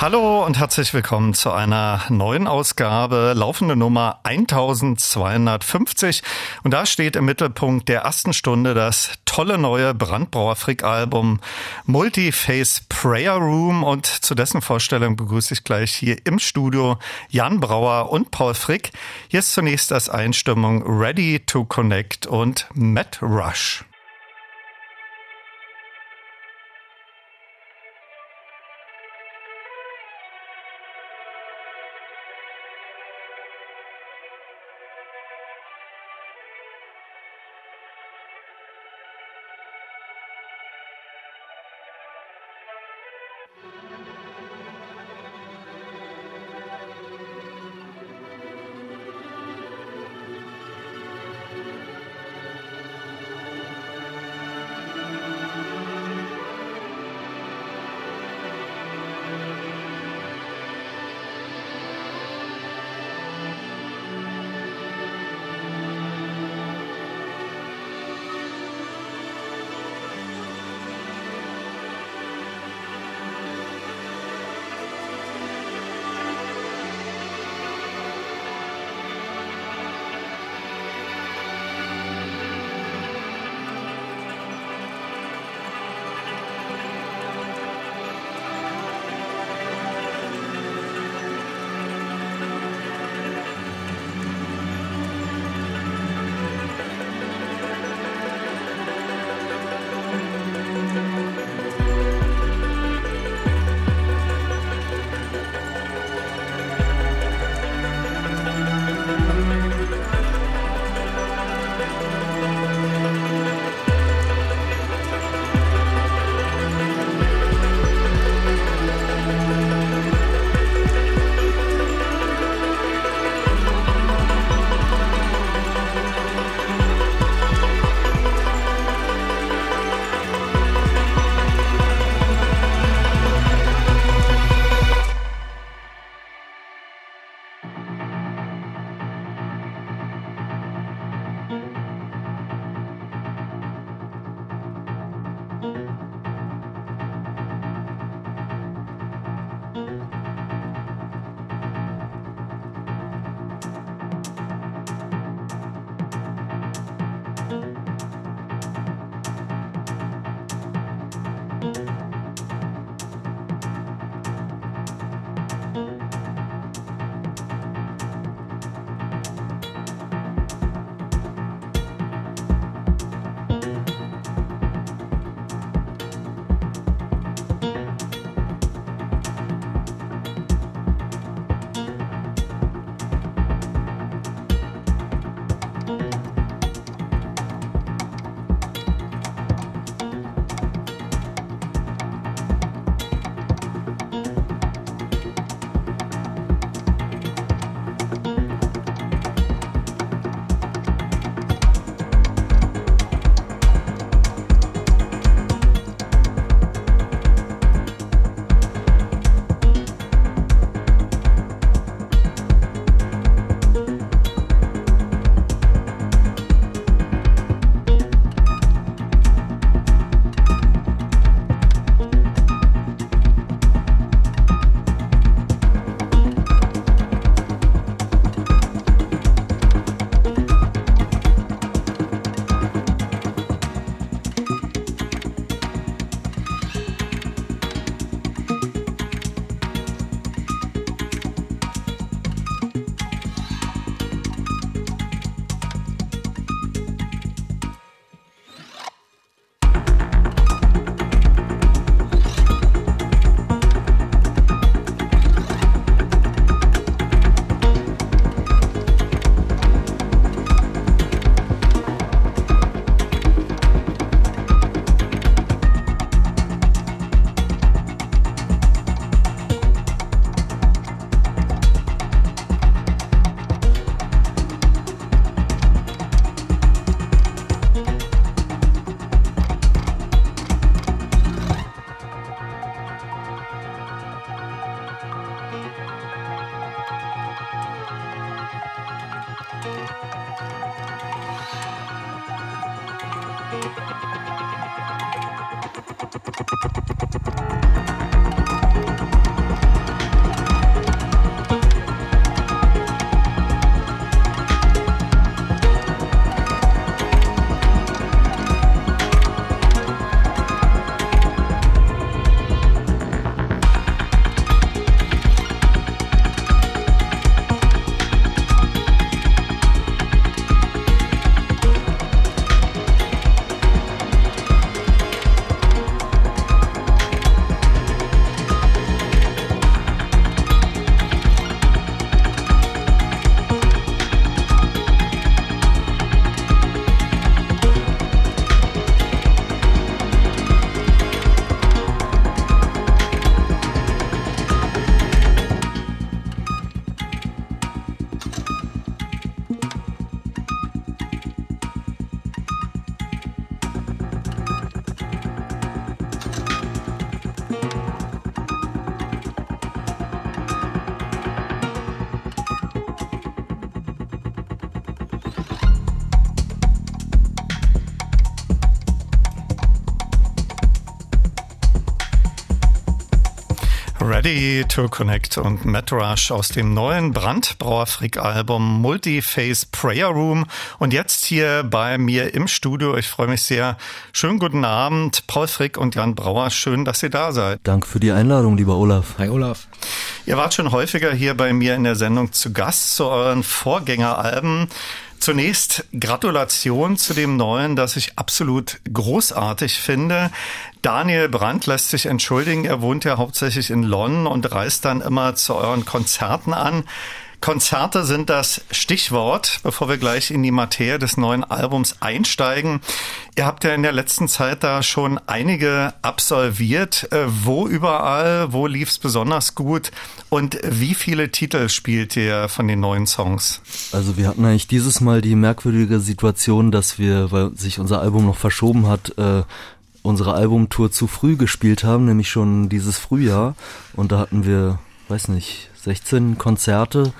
Hallo und herzlich willkommen zu einer neuen Ausgabe, laufende Nummer 1250. Und da steht im Mittelpunkt der ersten Stunde das tolle neue Brandbrauer Frick Album Multiface Prayer Room. Und zu dessen Vorstellung begrüße ich gleich hier im Studio Jan Brauer und Paul Frick. Hier ist zunächst das Einstimmung Ready to Connect und Matt Rush. Ready to Connect und Matt Rush aus dem neuen Brandbrauerfrick-Album Multiface Prayer Room. Und jetzt hier bei mir im Studio. Ich freue mich sehr. Schönen guten Abend, Paul Frick und Jan Brauer. Schön, dass ihr da seid. Danke für die Einladung, lieber Olaf. Hi, Olaf. Ihr wart schon häufiger hier bei mir in der Sendung zu Gast zu euren Vorgängeralben. Zunächst Gratulation zu dem neuen, das ich absolut großartig finde. Daniel Brandt lässt sich entschuldigen. Er wohnt ja hauptsächlich in London und reist dann immer zu euren Konzerten an. Konzerte sind das Stichwort, bevor wir gleich in die Materie des neuen Albums einsteigen. Ihr habt ja in der letzten Zeit da schon einige absolviert. Äh, wo überall, wo lief's besonders gut und wie viele Titel spielt ihr von den neuen Songs? Also wir hatten eigentlich dieses Mal die merkwürdige Situation, dass wir, weil sich unser Album noch verschoben hat, äh, unsere Albumtour zu früh gespielt haben, nämlich schon dieses Frühjahr. Und da hatten wir, weiß nicht, 16 Konzerte.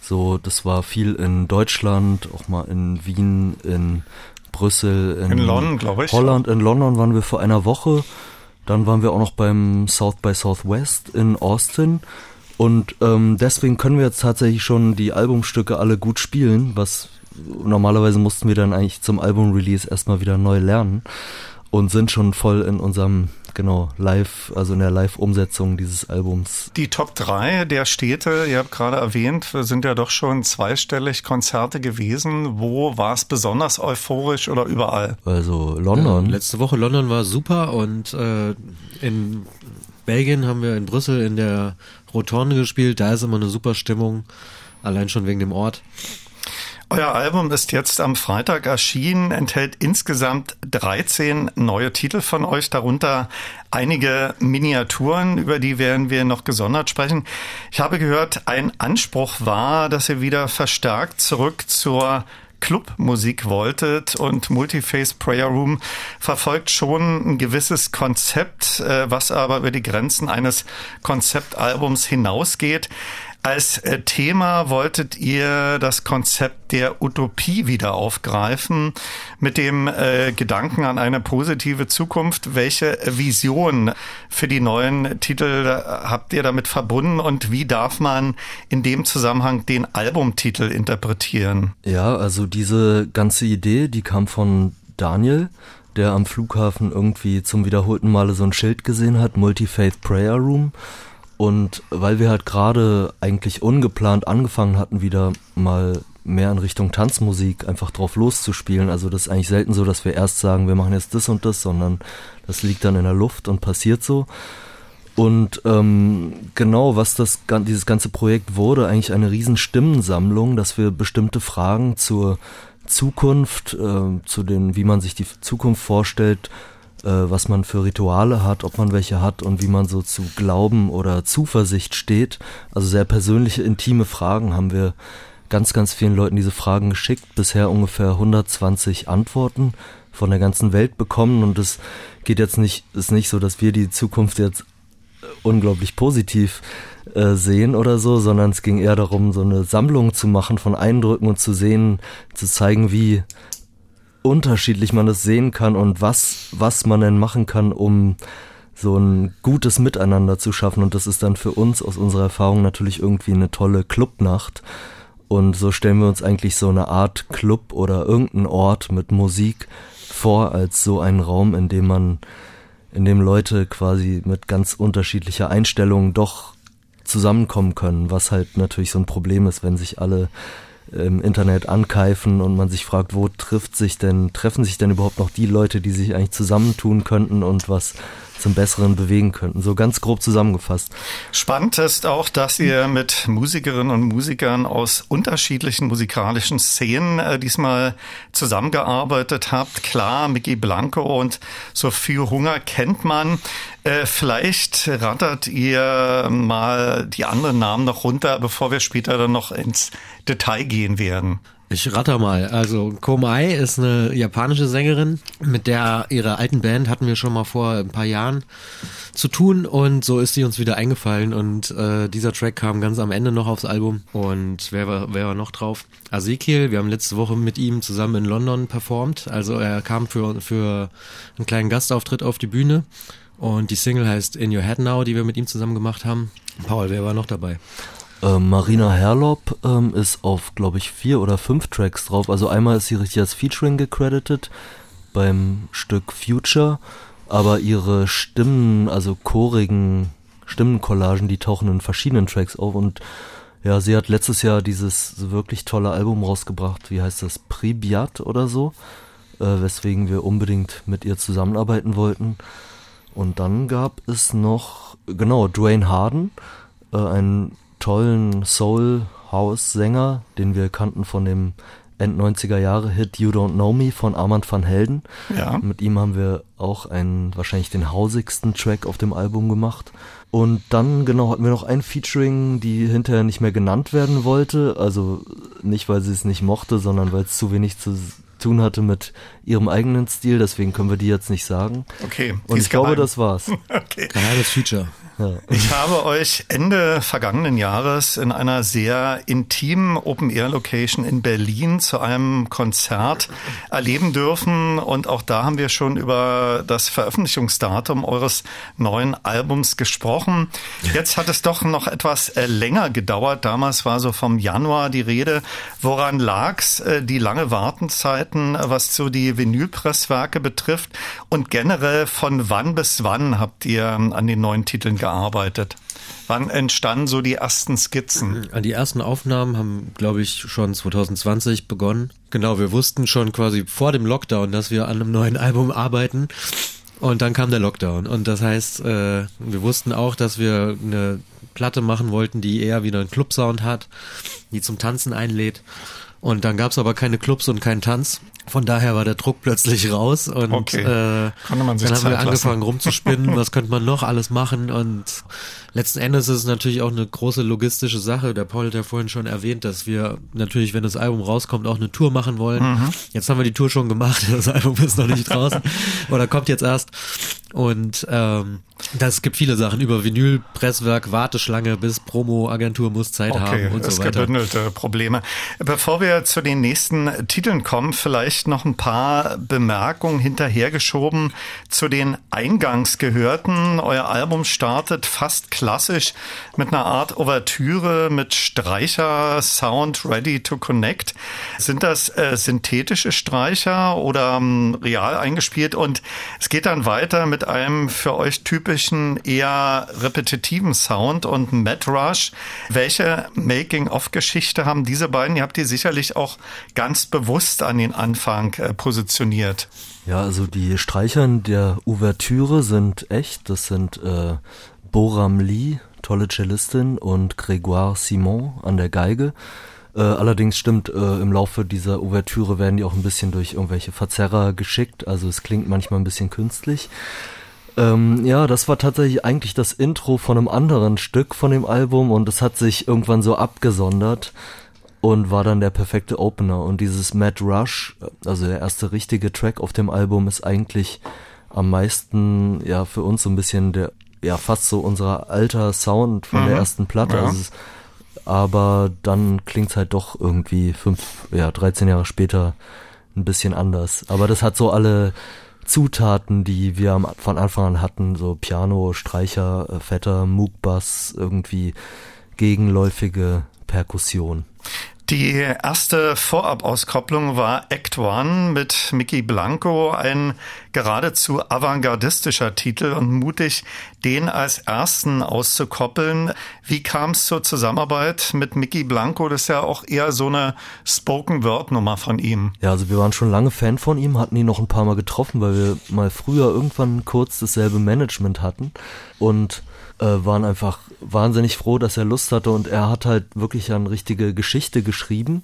So, das war viel in Deutschland, auch mal in Wien, in Brüssel, in, in London, glaube ich. Holland, in London waren wir vor einer Woche. Dann waren wir auch noch beim South by Southwest in Austin. Und ähm, deswegen können wir jetzt tatsächlich schon die Albumstücke alle gut spielen, was normalerweise mussten wir dann eigentlich zum Album-Release erstmal wieder neu lernen und sind schon voll in unserem genau, live, also in der Live-Umsetzung dieses Albums. Die Top 3 der Städte, ihr habt gerade erwähnt, sind ja doch schon zweistellig Konzerte gewesen. Wo war es besonders euphorisch oder überall? Also London. Ja, letzte Woche London war super und äh, in Belgien haben wir in Brüssel in der Rotonde gespielt. Da ist immer eine super Stimmung, allein schon wegen dem Ort. Euer Album ist jetzt am Freitag erschienen, enthält insgesamt 13 neue Titel von euch, darunter einige Miniaturen, über die werden wir noch gesondert sprechen. Ich habe gehört, ein Anspruch war, dass ihr wieder verstärkt zurück zur Clubmusik wolltet und Multiface Prayer Room verfolgt schon ein gewisses Konzept, äh, was aber über die Grenzen eines Konzeptalbums hinausgeht. Als äh, Thema wolltet ihr das Konzept der Utopie wieder aufgreifen mit dem äh, Gedanken an eine positive Zukunft. Welche Vision für die neuen Titel äh, habt ihr damit verbunden und wie darf man in dem Zusammenhang den Albumtitel interpretieren? Ja, also diese ganze Idee, die kam von Daniel, der am Flughafen irgendwie zum wiederholten Male so ein Schild gesehen hat, Multi-Faith Prayer Room und weil wir halt gerade eigentlich ungeplant angefangen hatten, wieder mal mehr in Richtung Tanzmusik einfach drauf loszuspielen. Also das ist eigentlich selten so, dass wir erst sagen, wir machen jetzt das und das, sondern das liegt dann in der Luft und passiert so. Und ähm, genau, was das dieses ganze Projekt wurde, eigentlich eine riesen Stimmensammlung, dass wir bestimmte Fragen zur Zukunft, äh, zu den, wie man sich die Zukunft vorstellt, was man für Rituale hat, ob man welche hat und wie man so zu Glauben oder Zuversicht steht. Also sehr persönliche, intime Fragen haben wir ganz, ganz vielen Leuten diese Fragen geschickt. Bisher ungefähr 120 Antworten von der ganzen Welt bekommen und es geht jetzt nicht, ist nicht so, dass wir die Zukunft jetzt unglaublich positiv äh, sehen oder so, sondern es ging eher darum, so eine Sammlung zu machen von Eindrücken und zu sehen, zu zeigen, wie unterschiedlich man das sehen kann und was, was man denn machen kann, um so ein gutes Miteinander zu schaffen. Und das ist dann für uns aus unserer Erfahrung natürlich irgendwie eine tolle Clubnacht. Und so stellen wir uns eigentlich so eine Art Club oder irgendeinen Ort mit Musik vor als so einen Raum, in dem man, in dem Leute quasi mit ganz unterschiedlicher Einstellung doch zusammenkommen können, was halt natürlich so ein Problem ist, wenn sich alle im Internet ankeifen und man sich fragt, wo trifft sich denn, treffen sich denn überhaupt noch die Leute, die sich eigentlich zusammentun könnten und was zum Besseren bewegen könnten. So ganz grob zusammengefasst. Spannend ist auch, dass ihr mit Musikerinnen und Musikern aus unterschiedlichen musikalischen Szenen äh, diesmal zusammengearbeitet habt. Klar, Mickey Blanco und Sophie Hunger kennt man. Äh, vielleicht rattert ihr mal die anderen Namen noch runter, bevor wir später dann noch ins Detail gehen werden. Ich ratter mal. Also Komai ist eine japanische Sängerin, mit der ihre alten Band hatten wir schon mal vor ein paar Jahren zu tun und so ist sie uns wieder eingefallen und äh, dieser Track kam ganz am Ende noch aufs Album und wer war, wer war noch drauf? Ezekiel, wir haben letzte Woche mit ihm zusammen in London performt, also er kam für, für einen kleinen Gastauftritt auf die Bühne und die Single heißt In Your Head Now, die wir mit ihm zusammen gemacht haben. Paul, wer war noch dabei? Ähm, Marina Herlop ähm, ist auf, glaube ich, vier oder fünf Tracks drauf. Also einmal ist sie richtig als Featuring gecredited beim Stück Future, aber ihre Stimmen, also chorigen Stimmencollagen, die tauchen in verschiedenen Tracks auf. Und ja, sie hat letztes Jahr dieses wirklich tolle Album rausgebracht, wie heißt das, Pribiat oder so, äh, weswegen wir unbedingt mit ihr zusammenarbeiten wollten. Und dann gab es noch, genau, Dwayne Harden, äh, ein tollen Soul-House-Sänger, den wir kannten von dem End 90er Jahre Hit You Don't Know Me von Armand van Helden. Ja. Mit ihm haben wir auch einen, wahrscheinlich den hausigsten Track auf dem Album gemacht. Und dann, genau, hatten wir noch ein Featuring, die hinterher nicht mehr genannt werden wollte. Also nicht, weil sie es nicht mochte, sondern weil es zu wenig zu tun hatte mit ihrem eigenen Stil. Deswegen können wir die jetzt nicht sagen. Okay. Und ich glaube, das war's. okay. Geheimes Feature. Ich habe euch Ende vergangenen Jahres in einer sehr intimen Open-Air-Location in Berlin zu einem Konzert erleben dürfen. Und auch da haben wir schon über das Veröffentlichungsdatum eures neuen Albums gesprochen. Jetzt hat es doch noch etwas äh, länger gedauert. Damals war so vom Januar die Rede. Woran lag's? Äh, die lange Wartenzeiten, was so die Vinylpresswerke betrifft und generell von wann bis wann habt ihr an den neuen Titeln gearbeitet? Wann entstanden so die ersten Skizzen? Die ersten Aufnahmen haben, glaube ich, schon 2020 begonnen. Genau, wir wussten schon quasi vor dem Lockdown, dass wir an einem neuen Album arbeiten. Und dann kam der Lockdown. Und das heißt, äh, wir wussten auch, dass wir eine Platte machen wollten, die eher wieder einen Clubsound hat, die zum Tanzen einlädt. Und dann gab es aber keine Clubs und keinen Tanz. Von daher war der Druck plötzlich raus und okay. äh, dann haben Zeit wir angefangen lassen. rumzuspinnen, was könnte man noch alles machen und letzten Endes ist es natürlich auch eine große logistische Sache. Der Paul hat ja vorhin schon erwähnt, dass wir natürlich, wenn das Album rauskommt, auch eine Tour machen wollen. Mhm. Jetzt haben wir die Tour schon gemacht, das Album ist noch nicht draußen oder kommt jetzt erst und ähm, das gibt viele Sachen über Vinyl, Presswerk, Warteschlange bis Promo, Agentur muss Zeit okay, haben und so weiter. gebündelte Probleme. Bevor wir zu den nächsten Titeln kommen, vielleicht noch ein paar Bemerkungen hinterhergeschoben zu den eingangs gehörten. Euer Album startet fast klassisch mit einer Art Ouvertüre mit Streicher Sound Ready to Connect. Sind das äh, synthetische Streicher oder ähm, real eingespielt? Und es geht dann weiter mit einem für euch typischen eher repetitiven Sound und Matt Rush. Welche Making-of-Geschichte haben diese beiden? Ihr habt die sicherlich auch ganz bewusst an den Anfang äh, positioniert. Ja, also die Streichern der Ouvertüre sind echt. Das sind äh, Boram Lee, tolle Cellistin, und Grégoire Simon an der Geige. Äh, allerdings stimmt, äh, im Laufe dieser Ouvertüre werden die auch ein bisschen durch irgendwelche Verzerrer geschickt. Also es klingt manchmal ein bisschen künstlich. Ähm, ja, das war tatsächlich eigentlich das Intro von einem anderen Stück von dem Album und es hat sich irgendwann so abgesondert und war dann der perfekte Opener. Und dieses Mad Rush, also der erste richtige Track auf dem Album, ist eigentlich am meisten, ja, für uns so ein bisschen der, ja, fast so unser alter Sound von mhm. der ersten Platte. Ja. Also es, aber dann klingt's halt doch irgendwie fünf, ja, 13 Jahre später ein bisschen anders. Aber das hat so alle Zutaten, die wir von Anfang an hatten, so Piano, Streicher, äh, fetter Moog-Bass, irgendwie gegenläufige Perkussion. Die erste Vorab-Auskopplung war Act One mit Mickey Blanco, ein geradezu avantgardistischer Titel und mutig, den als ersten auszukoppeln. Wie kam es zur Zusammenarbeit mit Mickey Blanco? Das ist ja auch eher so eine Spoken-Word-Nummer von ihm. Ja, also wir waren schon lange Fan von ihm, hatten ihn noch ein paar Mal getroffen, weil wir mal früher irgendwann kurz dasselbe Management hatten und waren einfach wahnsinnig froh, dass er Lust hatte und er hat halt wirklich eine richtige Geschichte geschrieben.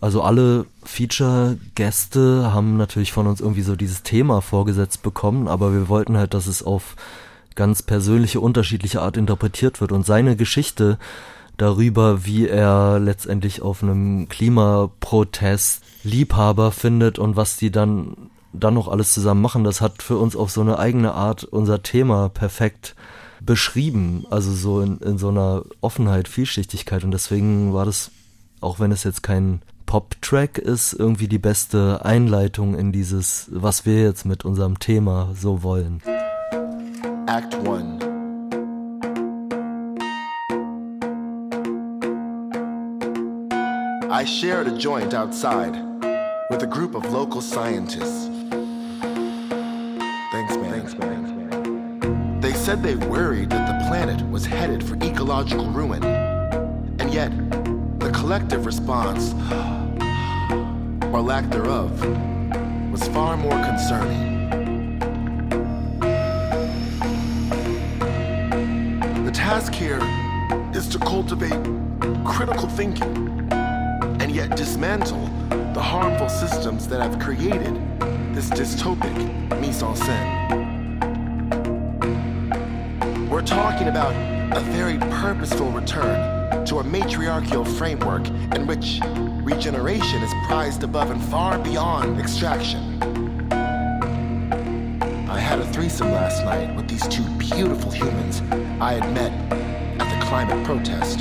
Also alle Feature-Gäste haben natürlich von uns irgendwie so dieses Thema vorgesetzt bekommen, aber wir wollten halt, dass es auf ganz persönliche, unterschiedliche Art interpretiert wird und seine Geschichte darüber, wie er letztendlich auf einem Klimaprotest Liebhaber findet und was die dann dann noch alles zusammen machen, das hat für uns auf so eine eigene Art unser Thema perfekt beschrieben, also so in, in so einer Offenheit, Vielschichtigkeit und deswegen war das, auch wenn es jetzt kein Pop-Track ist, irgendwie die beste Einleitung in dieses, was wir jetzt mit unserem Thema so wollen. Act 1 I shared a joint outside with a group of local scientists. Thanks, man. Thanks, man. Said they worried that the planet was headed for ecological ruin. And yet, the collective response, or lack thereof, was far more concerning. The task here is to cultivate critical thinking and yet dismantle the harmful systems that have created this dystopic mise en scène. We're talking about a very purposeful return to a matriarchal framework in which regeneration is prized above and far beyond extraction. I had a threesome last night with these two beautiful humans I had met at the climate protest.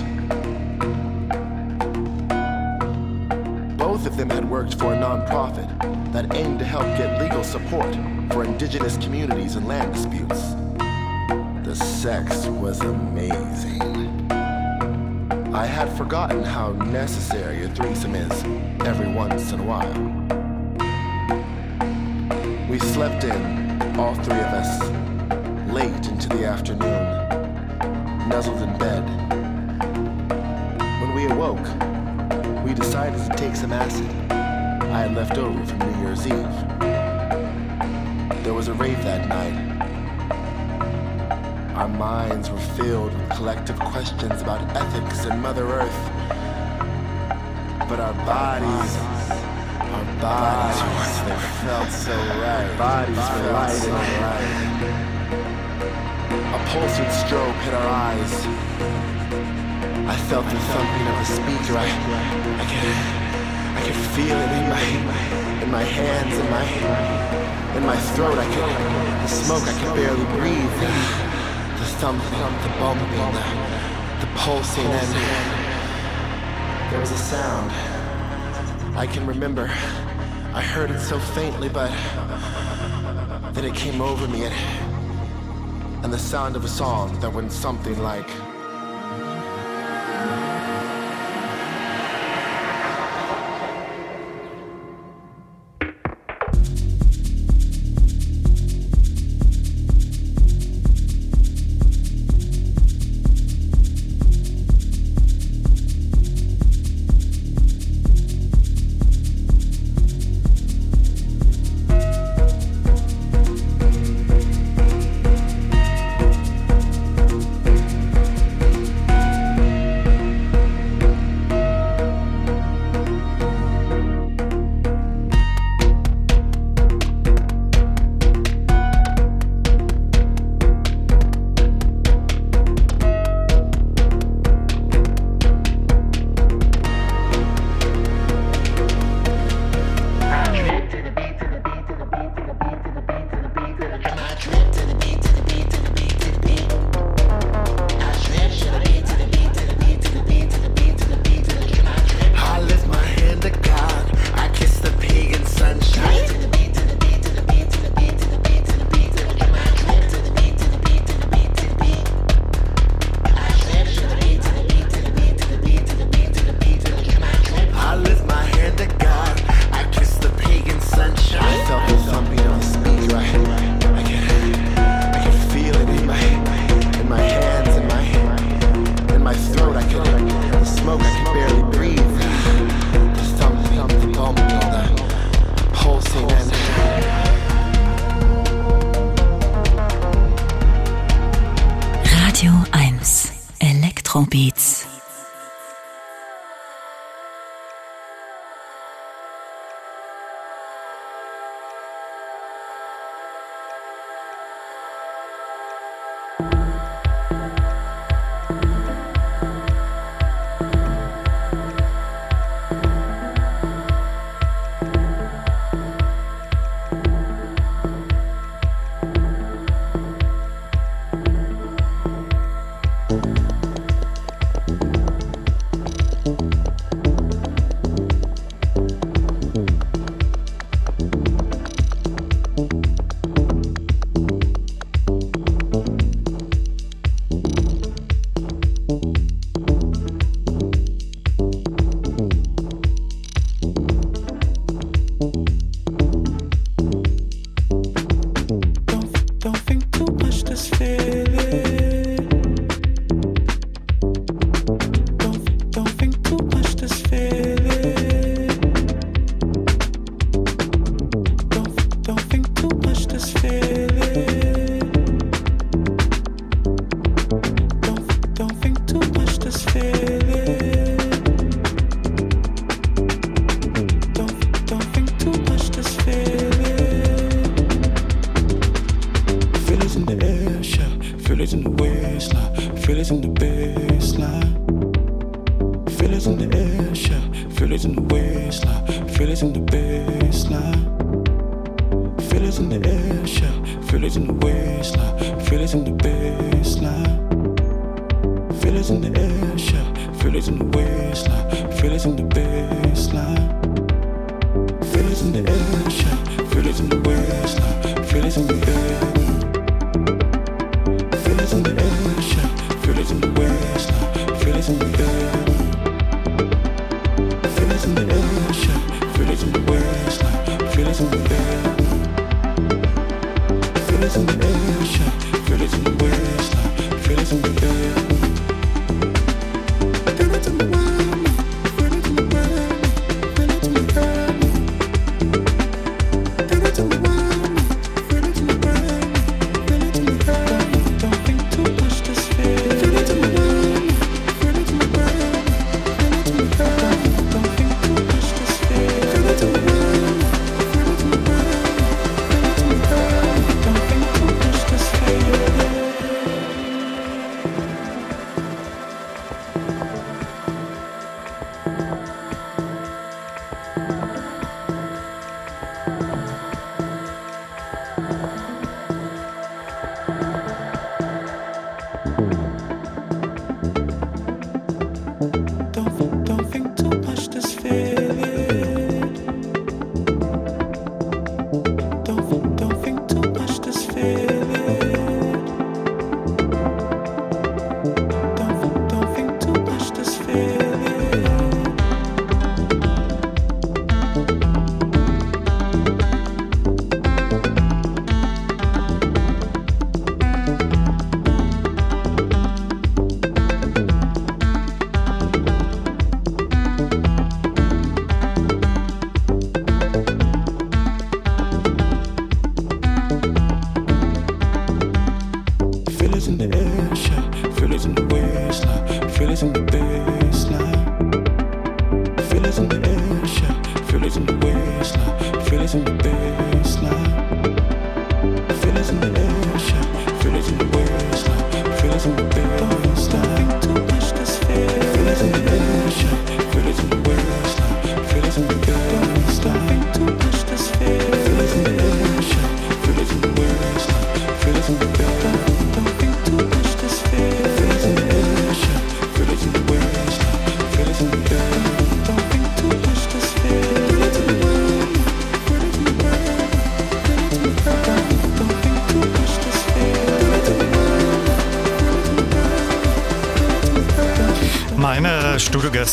Both of them had worked for a nonprofit that aimed to help get legal support for indigenous communities and land disputes. The sex was amazing. I had forgotten how necessary a threesome is every once in a while. We slept in, all three of us, late into the afternoon, nuzzled in bed. When we awoke, we decided to take some acid I had left over from New Year's Eve. There was a rave that night our minds were filled with collective questions about ethics and Mother Earth. But our bodies, our bodies, they felt so right. Bodies were light and right. A pulsing strobe hit our eyes. I felt the thumping of a speaker. I, I could, I could feel it in my, in my hands, in my, in my throat. I could, the smoke. I could barely breathe thumping, the bumping, the, the pulsing, and there was a sound. I can remember. I heard it so faintly, but then it came over me, and, and the sound of a song that went something like.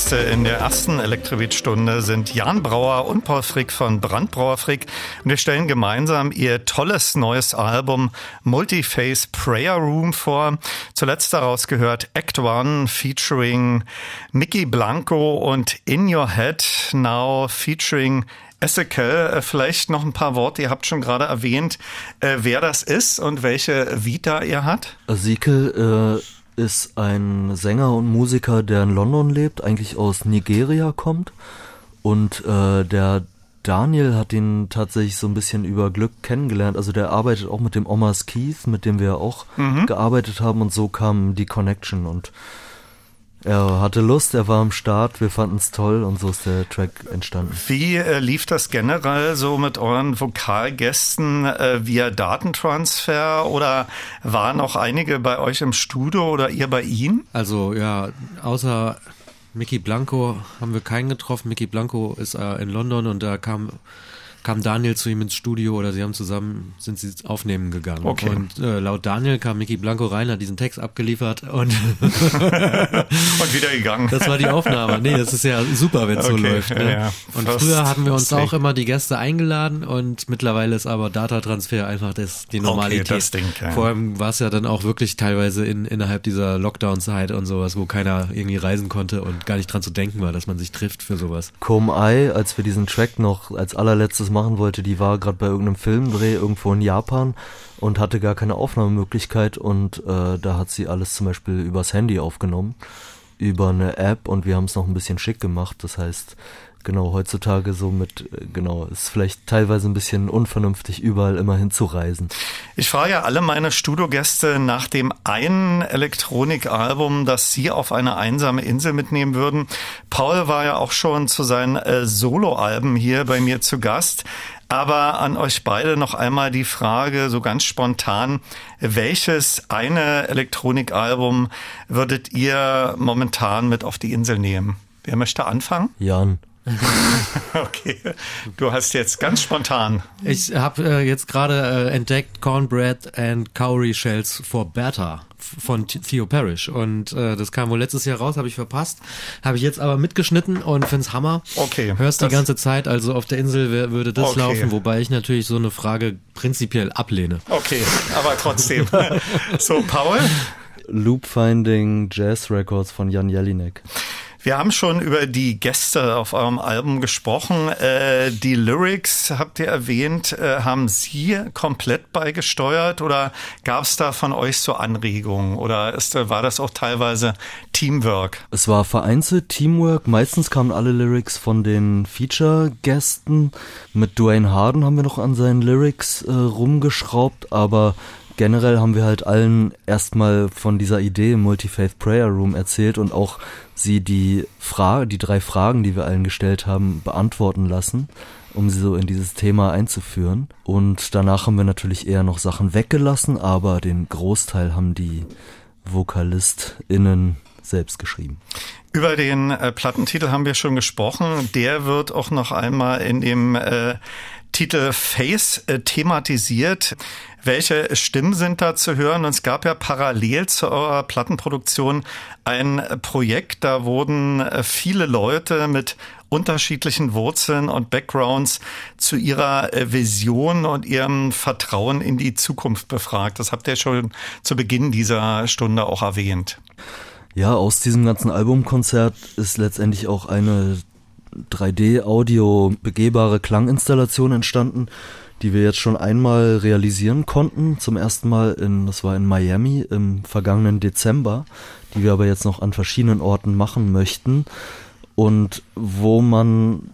Studiogäste in der ersten Elektrobeat-Stunde sind Jan Brauer und Paul Frick von Brandbrauer Frick. Und wir stellen gemeinsam ihr tolles neues Album Multiface Prayer Room vor. Zuletzt daraus gehört Act One featuring Mickey Blanco und In Your Head Now featuring Ezekiel, äh, vielleicht noch ein paar Worte. Ihr habt schon gerade erwähnt, äh, wer das ist und welche Vita ihr hat. Ezekiel äh ist ein Sänger und Musiker, der in London lebt, eigentlich aus Nigeria kommt. Und äh, der Daniel hat ihn tatsächlich so ein bisschen über Glück kennengelernt. Also der arbeitet auch mit dem Omas Keith, mit dem wir auch mhm. gearbeitet haben und so kam die Connection und er hatte Lust, er war am Start, wir fanden es toll und so ist der Track entstanden. Wie äh, lief das generell so mit euren Vokalgästen äh, via Datentransfer oder waren auch einige bei euch im Studio oder ihr bei ihm? Also ja, außer Mickey Blanco haben wir keinen getroffen. Mickey Blanco ist äh, in London und da kam kam Daniel zu ihm ins Studio oder sie haben zusammen, sind sie aufnehmen gegangen. Okay. Und äh, laut Daniel kam Mickey Blanco rein, hat diesen Text abgeliefert und, und wieder gegangen. Das war die Aufnahme. Nee, das ist ja super, wenn es okay, so läuft. Ne? Ja, und früher hatten wir uns auch immer die Gäste eingeladen und mittlerweile ist aber Datatransfer einfach das, die Normalität. Okay, das Ding, ja. Vor allem war es ja dann auch wirklich teilweise in, innerhalb dieser Lockdown-Zeit und sowas, wo keiner irgendwie reisen konnte und gar nicht dran zu denken war, dass man sich trifft für sowas. Kom Ai, als wir diesen Track noch als allerletztes machen wollte, die war gerade bei irgendeinem Filmdreh irgendwo in Japan und hatte gar keine Aufnahmemöglichkeit und äh, da hat sie alles zum Beispiel übers Handy aufgenommen, über eine App und wir haben es noch ein bisschen schick gemacht. Das heißt, genau, heutzutage so mit, äh, genau, ist vielleicht teilweise ein bisschen unvernünftig, überall immer hinzureisen. Ich frage ja alle meine Studiogäste nach dem einen Elektronikalbum, das sie auf eine einsame Insel mitnehmen würden. Paul war ja auch schon zu seinen äh, Soloalben hier bei mir zu Gast. Aber an euch beide noch einmal die Frage, so ganz spontan, welches eine Elektronikalbum würdet ihr momentan mit auf die Insel nehmen? Wer möchte anfangen? Jan. okay, du hast jetzt ganz spontan. Ich habe äh, jetzt gerade äh, entdeckt Cornbread and Cowrie Shells for Bertha von Theo Parrish und äh, das kam wohl letztes Jahr raus, habe ich verpasst, habe ich jetzt aber mitgeschnitten und find's Hammer. Okay. Hörst die ganze Zeit, also auf der Insel würde das okay. laufen, wobei ich natürlich so eine Frage prinzipiell ablehne. Okay, aber trotzdem. so, Paul? Loop Finding Jazz Records von Jan Jelinek. Wir haben schon über die Gäste auf eurem Album gesprochen. Äh, die Lyrics habt ihr erwähnt. Äh, haben Sie komplett beigesteuert oder gab es da von euch so Anregungen oder ist, war das auch teilweise Teamwork? Es war vereinzelt Teamwork. Meistens kamen alle Lyrics von den Feature-Gästen. Mit Dwayne Harden haben wir noch an seinen Lyrics äh, rumgeschraubt, aber generell haben wir halt allen erstmal von dieser Idee Multi-Faith Prayer Room erzählt und auch sie die Frage, die drei Fragen, die wir allen gestellt haben, beantworten lassen, um sie so in dieses Thema einzuführen. Und danach haben wir natürlich eher noch Sachen weggelassen, aber den Großteil haben die VokalistInnen selbst geschrieben. Über den äh, Plattentitel haben wir schon gesprochen. Der wird auch noch einmal in dem äh, Titel Face äh, thematisiert. Welche Stimmen sind da zu hören? Und es gab ja parallel zu eurer Plattenproduktion ein Projekt, da wurden äh, viele Leute mit unterschiedlichen Wurzeln und Backgrounds zu ihrer äh, Vision und ihrem Vertrauen in die Zukunft befragt. Das habt ihr schon zu Beginn dieser Stunde auch erwähnt. Ja, aus diesem ganzen Albumkonzert ist letztendlich auch eine 3D-Audio begehbare Klanginstallation entstanden, die wir jetzt schon einmal realisieren konnten. Zum ersten Mal in, das war in Miami im vergangenen Dezember, die wir aber jetzt noch an verschiedenen Orten machen möchten. Und wo man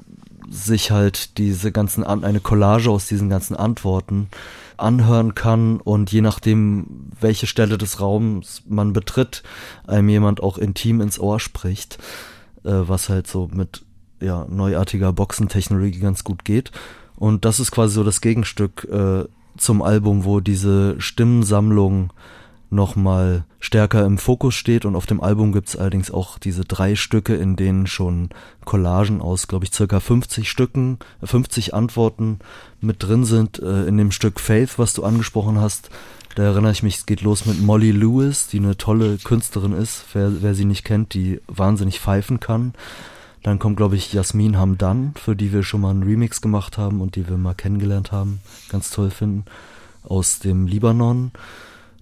sich halt diese ganzen, eine Collage aus diesen ganzen Antworten anhören kann und je nachdem, welche Stelle des Raums man betritt, einem jemand auch intim ins Ohr spricht, äh, was halt so mit ja, neuartiger Boxentechnologie ganz gut geht. Und das ist quasi so das Gegenstück äh, zum Album, wo diese Stimmensammlung nochmal stärker im Fokus steht. Und auf dem Album gibt's allerdings auch diese drei Stücke, in denen schon Collagen aus, glaube ich, circa 50 Stücken, 50 Antworten mit drin sind. Äh, in dem Stück Faith, was du angesprochen hast, da erinnere ich mich, es geht los mit Molly Lewis, die eine tolle Künstlerin ist. Wer, wer sie nicht kennt, die wahnsinnig pfeifen kann. Dann kommt, glaube ich, Jasmin Hamdan, für die wir schon mal einen Remix gemacht haben und die wir mal kennengelernt haben. Ganz toll finden. Aus dem Libanon.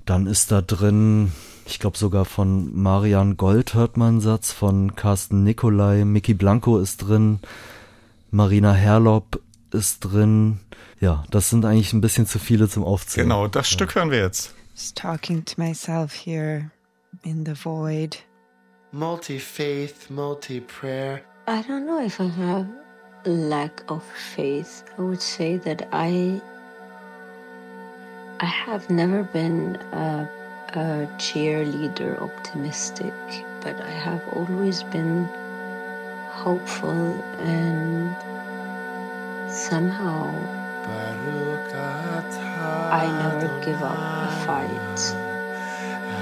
Dann ist da drin, ich glaube sogar von Marian Gold hört man einen Satz, von Carsten Nikolai, Mickey Blanco ist drin, Marina Herlob ist drin. Ja, das sind eigentlich ein bisschen zu viele zum Aufzählen. Genau, das ja. Stück hören wir jetzt. Just talking to myself here in the void. Multi-faith, multi-prayer. I don't know if I have lack of faith. I would say that I I have never been a, a cheerleader optimistic, but I have always been hopeful and somehow I never give up a fight.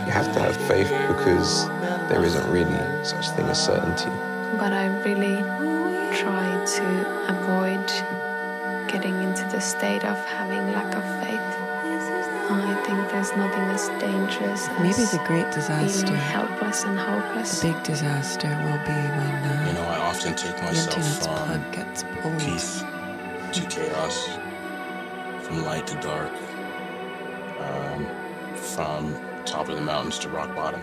You have to have faith because there isn't really such thing as certainty but I really try to avoid getting into the state of having lack of faith. I think there's nothing as dangerous as maybe the great disaster, helpless and hopeless. The big disaster will be when the you know I often take myself from plug gets pulled. peace to chaos, from light to dark, um, from top of the mountains to rock bottom,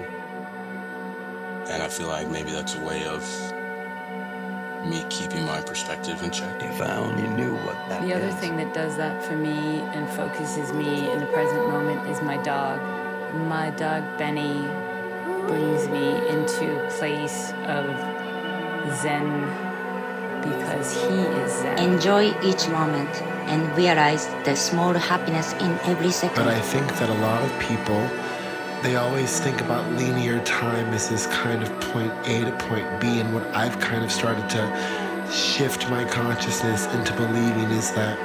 and I feel like maybe that's a way of me keeping my perspective in check. If I only knew what that The other is. thing that does that for me and focuses me in the present moment is my dog. My dog Benny brings me into a place of Zen because he is Zen. Enjoy each moment and realize the small happiness in every second. But I think that a lot of people they always think about linear time as this kind of point A to point B. And what I've kind of started to shift my consciousness into believing is that,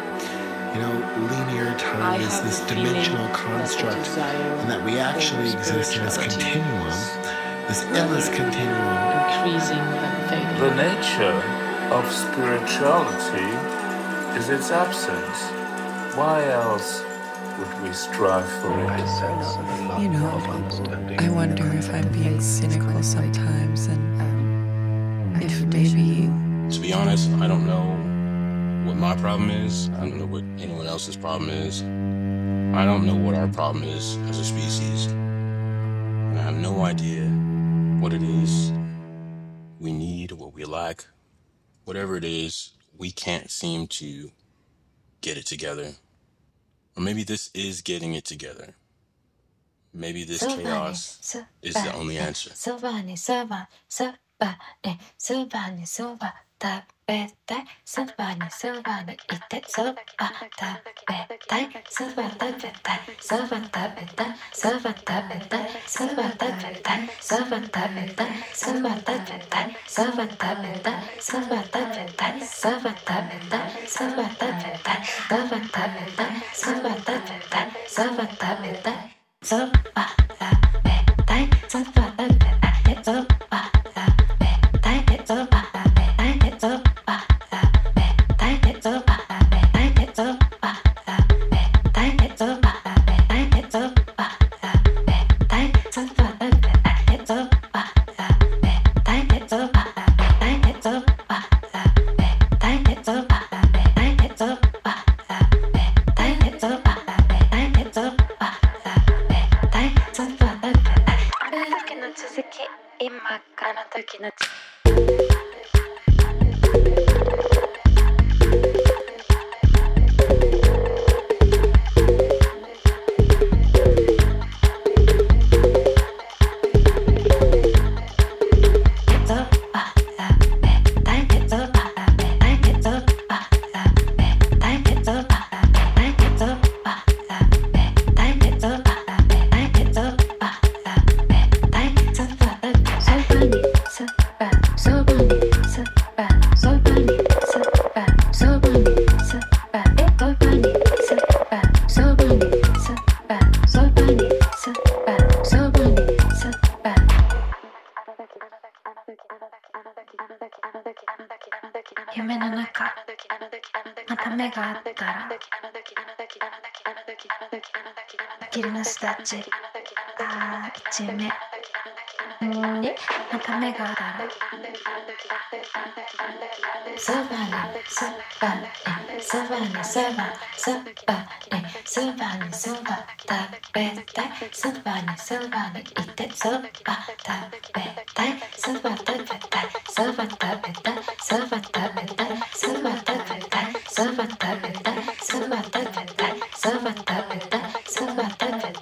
you know, linear time I is this dimensional construct, and that we actually exist in this continuum, this endless continuum. Increasing the nature of spirituality is its absence. Why else? would we strive for it? You know, I wonder if I'm being cynical sometimes and if maybe. To be honest, I don't know what my problem is. I don't know what anyone else's problem is. I don't know what our problem is as a species. I have no idea what it is we need, what we lack. Whatever it is, we can't seem to get it together. Or maybe this is getting it together. Maybe this chaos is the only answer. べたいそばにそばにいてそば食べたい。そば食べたい。そば食べたい。そば食べたい。そば食べたい。そば食べたい。そば食べたい。そば食べたい。そば食べたい。そば食べたい。そば食べたい。そば食べたい。そば食べたい。そば食べたい。そば食べたい。そばじあじめえまた目が上がるサバネサバネサバネサバネサバネサバにサバ食べたいサバにサバにいてサバ食べたいサバ食べたいサバ食べたいサバ食べたいサバ食べたいサバ食べたいサバ食べたいサバ食べたいサバ食べたい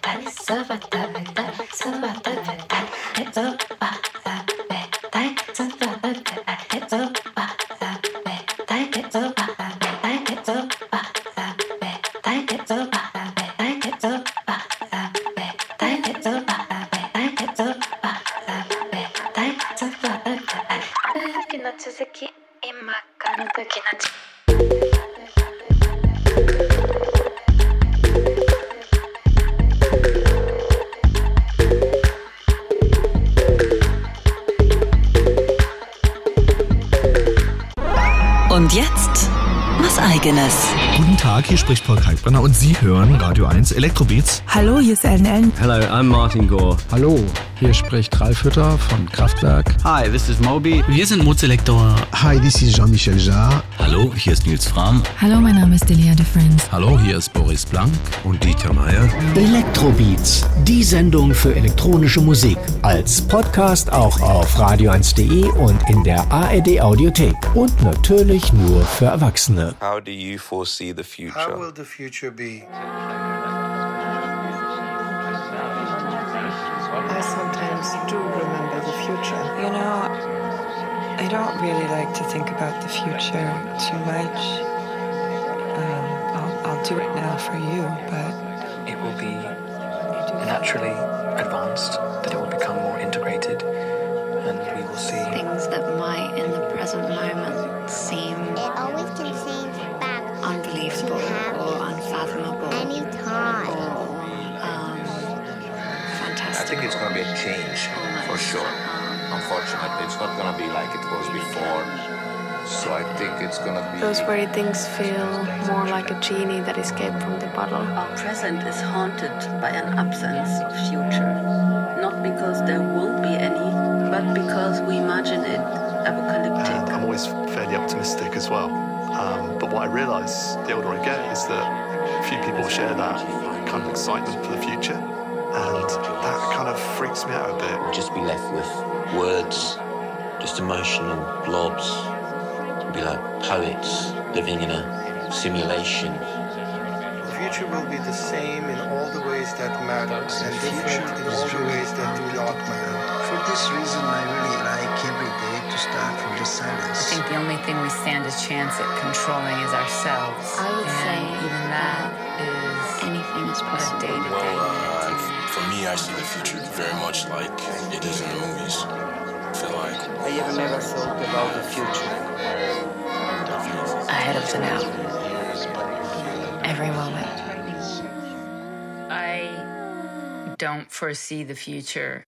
Tag, hier spricht Paul Kalkbrenner und Sie hören Radio 1 Elektrobeats. Hallo, hier ist Ellen Ellen. Hello, I'm Martin Gore. Hallo, hier spricht Ralf Hütter von Kraftwerk. Hi, this is Moby. Wir sind Mozelektor. Hi, this is Jean-Michel Jarre. Hallo, hier ist Nils Fram. Hallo, mein Name ist Delia de Friends. Hallo, hier ist Boris Blank und Dieter Meier. Elektrobeats, die Sendung für elektronische Musik. Als Podcast auch auf radio1.de und in der ARD Audiothek. Und natürlich nur für Erwachsene. How do you foresee the future? How will the future be? I sometimes do remember the future. You know, I don't really like to think about the future too much. Um, I'll, I'll do it now for you, but it will be naturally advanced, that it will become more integrated, and we will see things that might, in the present moment, seem unbelievable or unfathomable. Anytime. Or, um, fantastic. I think it's going to be a change for sure. Unfortunately, it's not going to be like it was before. So I think it's going to be. Those very things feel more like a genie that escaped from the bottle. Our present is haunted by an absence of future. Not because there won't be any, but because we imagine it apocalyptic. Um, I'm always fairly optimistic as well. Um, but what I realise the older I get is that few people share that kind of excitement for the future. And that kind of freaks me out a bit. We'll just be left with words, just emotional blobs. Be like poets living in a simulation. The future will be the same in all the ways that matter and different in all the ways that do not matter. For this reason, I really like every day to start from the silence. I think the only thing we stand a chance at controlling is ourselves. I would and say even that is anything is possible. day to Well, day. For me, I see the future very much like it is in the movies. I feel like I have never thought about the future. ahead of the now. Every moment. I don't foresee the future.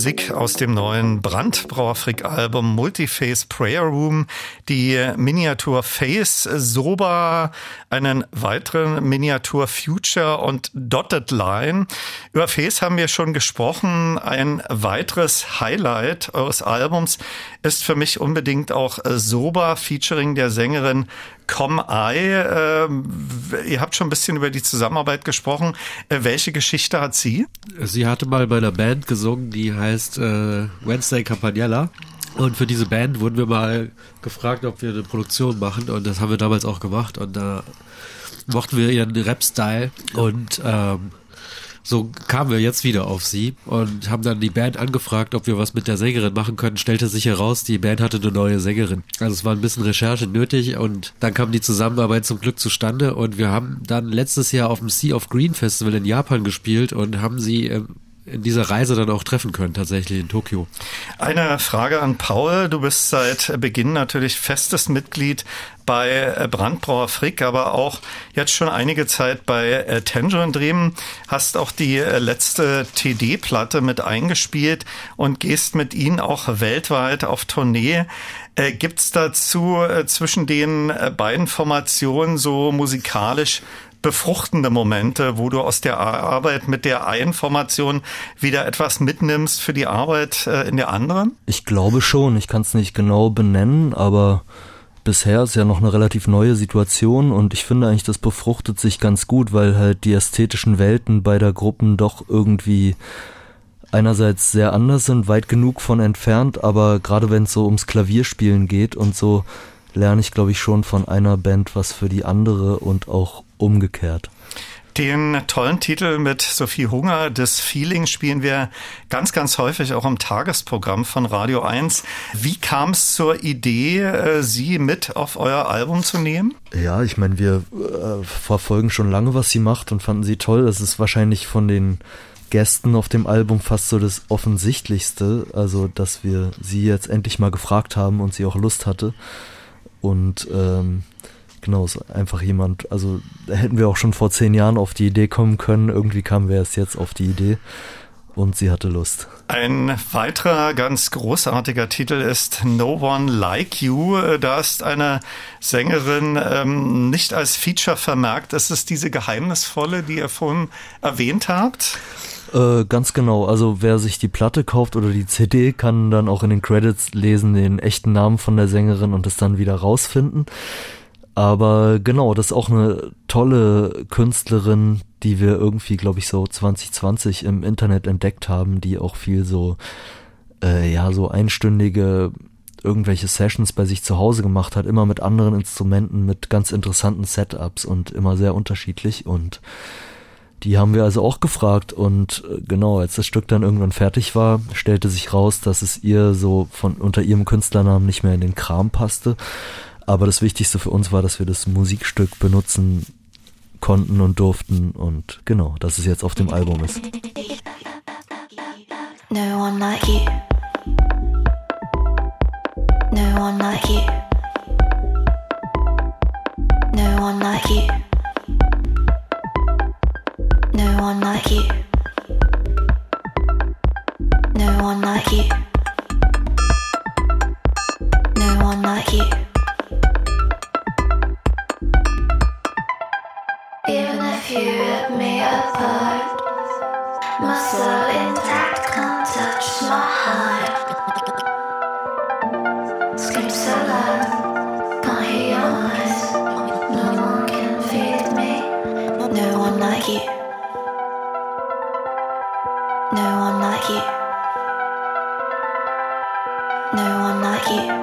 Musik aus dem neuen Brandbrauerfrick-Album Multiface Prayer Room, die Miniatur Face Soba, einen weiteren Miniatur Future und Dotted Line. Über Face haben wir schon gesprochen. Ein weiteres Highlight eures Albums ist für mich unbedingt auch Soba featuring der Sängerin Com I. Äh, ihr habt schon ein bisschen über die Zusammenarbeit gesprochen. Äh, welche Geschichte hat sie? Sie hatte mal bei einer Band gesungen, die heißt äh, Wednesday Campagnella. Und für diese Band wurden wir mal gefragt, ob wir eine Produktion machen. Und das haben wir damals auch gemacht. Und da mochten wir ihren Rap-Style. Und ähm, so kamen wir jetzt wieder auf sie und haben dann die Band angefragt, ob wir was mit der Sängerin machen können. Stellte sich heraus, die Band hatte eine neue Sängerin. Also es war ein bisschen Recherche nötig und dann kam die Zusammenarbeit zum Glück zustande und wir haben dann letztes Jahr auf dem Sea of Green Festival in Japan gespielt und haben sie ähm, in dieser Reise dann auch treffen können, tatsächlich in Tokio. Eine Frage an Paul. Du bist seit Beginn natürlich festes Mitglied bei Brandbrauer Frick, aber auch jetzt schon einige Zeit bei äh, Tangerine Dream. Hast auch die äh, letzte TD-Platte mit eingespielt und gehst mit ihnen auch weltweit auf Tournee. Äh, gibt's dazu zwischen den beiden Formationen so musikalisch befruchtende Momente, wo du aus der Arbeit mit der einen Formation wieder etwas mitnimmst für die Arbeit äh, in der anderen? Ich glaube schon. Ich kann es nicht genau benennen, aber bisher ist ja noch eine relativ neue Situation und ich finde eigentlich, das befruchtet sich ganz gut, weil halt die ästhetischen Welten beider Gruppen doch irgendwie einerseits sehr anders sind, weit genug von entfernt, aber gerade wenn es so ums Klavierspielen geht und so, lerne ich, glaube ich, schon von einer Band was für die andere und auch umgekehrt. Den tollen Titel mit Sophie Hunger, das Feeling, spielen wir ganz, ganz häufig auch im Tagesprogramm von Radio 1. Wie kam es zur Idee, äh, sie mit auf euer Album zu nehmen? Ja, ich meine, wir äh, verfolgen schon lange, was sie macht und fanden sie toll. Das ist wahrscheinlich von den Gästen auf dem Album fast so das Offensichtlichste. Also, dass wir sie jetzt endlich mal gefragt haben und sie auch Lust hatte. Und ähm, genau, ist einfach jemand, also da hätten wir auch schon vor zehn Jahren auf die Idee kommen können. Irgendwie kamen wir erst jetzt auf die Idee und sie hatte Lust. Ein weiterer ganz großartiger Titel ist No One Like You. Da ist eine Sängerin ähm, nicht als Feature vermerkt. Das ist diese geheimnisvolle, die ihr vorhin erwähnt habt. Äh, ganz genau. Also wer sich die Platte kauft oder die CD, kann dann auch in den Credits lesen den echten Namen von der Sängerin und es dann wieder rausfinden. Aber genau, das ist auch eine tolle Künstlerin, die wir irgendwie, glaube ich, so 2020 im Internet entdeckt haben, die auch viel so, äh, ja, so einstündige irgendwelche Sessions bei sich zu Hause gemacht hat, immer mit anderen Instrumenten, mit ganz interessanten Setups und immer sehr unterschiedlich und die haben wir also auch gefragt und äh, genau, als das Stück dann irgendwann fertig war, stellte sich raus, dass es ihr so von unter ihrem Künstlernamen nicht mehr in den Kram passte. Aber das Wichtigste für uns war, dass wir das Musikstück benutzen konnten und durften und genau, dass es jetzt auf dem Album ist. No one like you. No one like you. No one like you. No one like you. No one like you. No one like you. Even if you rip me apart, my soul intact can't touch my heart. Scream so loud, can't hear your noise. No one can feed me. No one like you. No one like you. No one like you.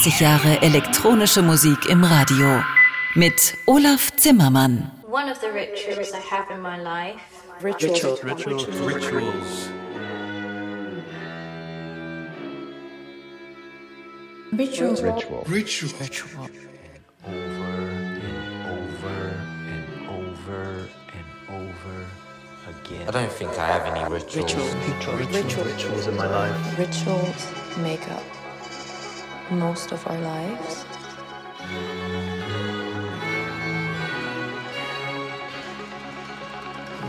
37 Jahre elektronische Musik im Radio mit Olaf Zimmermann. One of the rituals I have in my life. Rituals. Rituals. Rituals. Ritual. Ritual. Ritual. Ritual. I don't think I have any rituals. Ritual. Rituals in my life. Rituals make up most of our lives.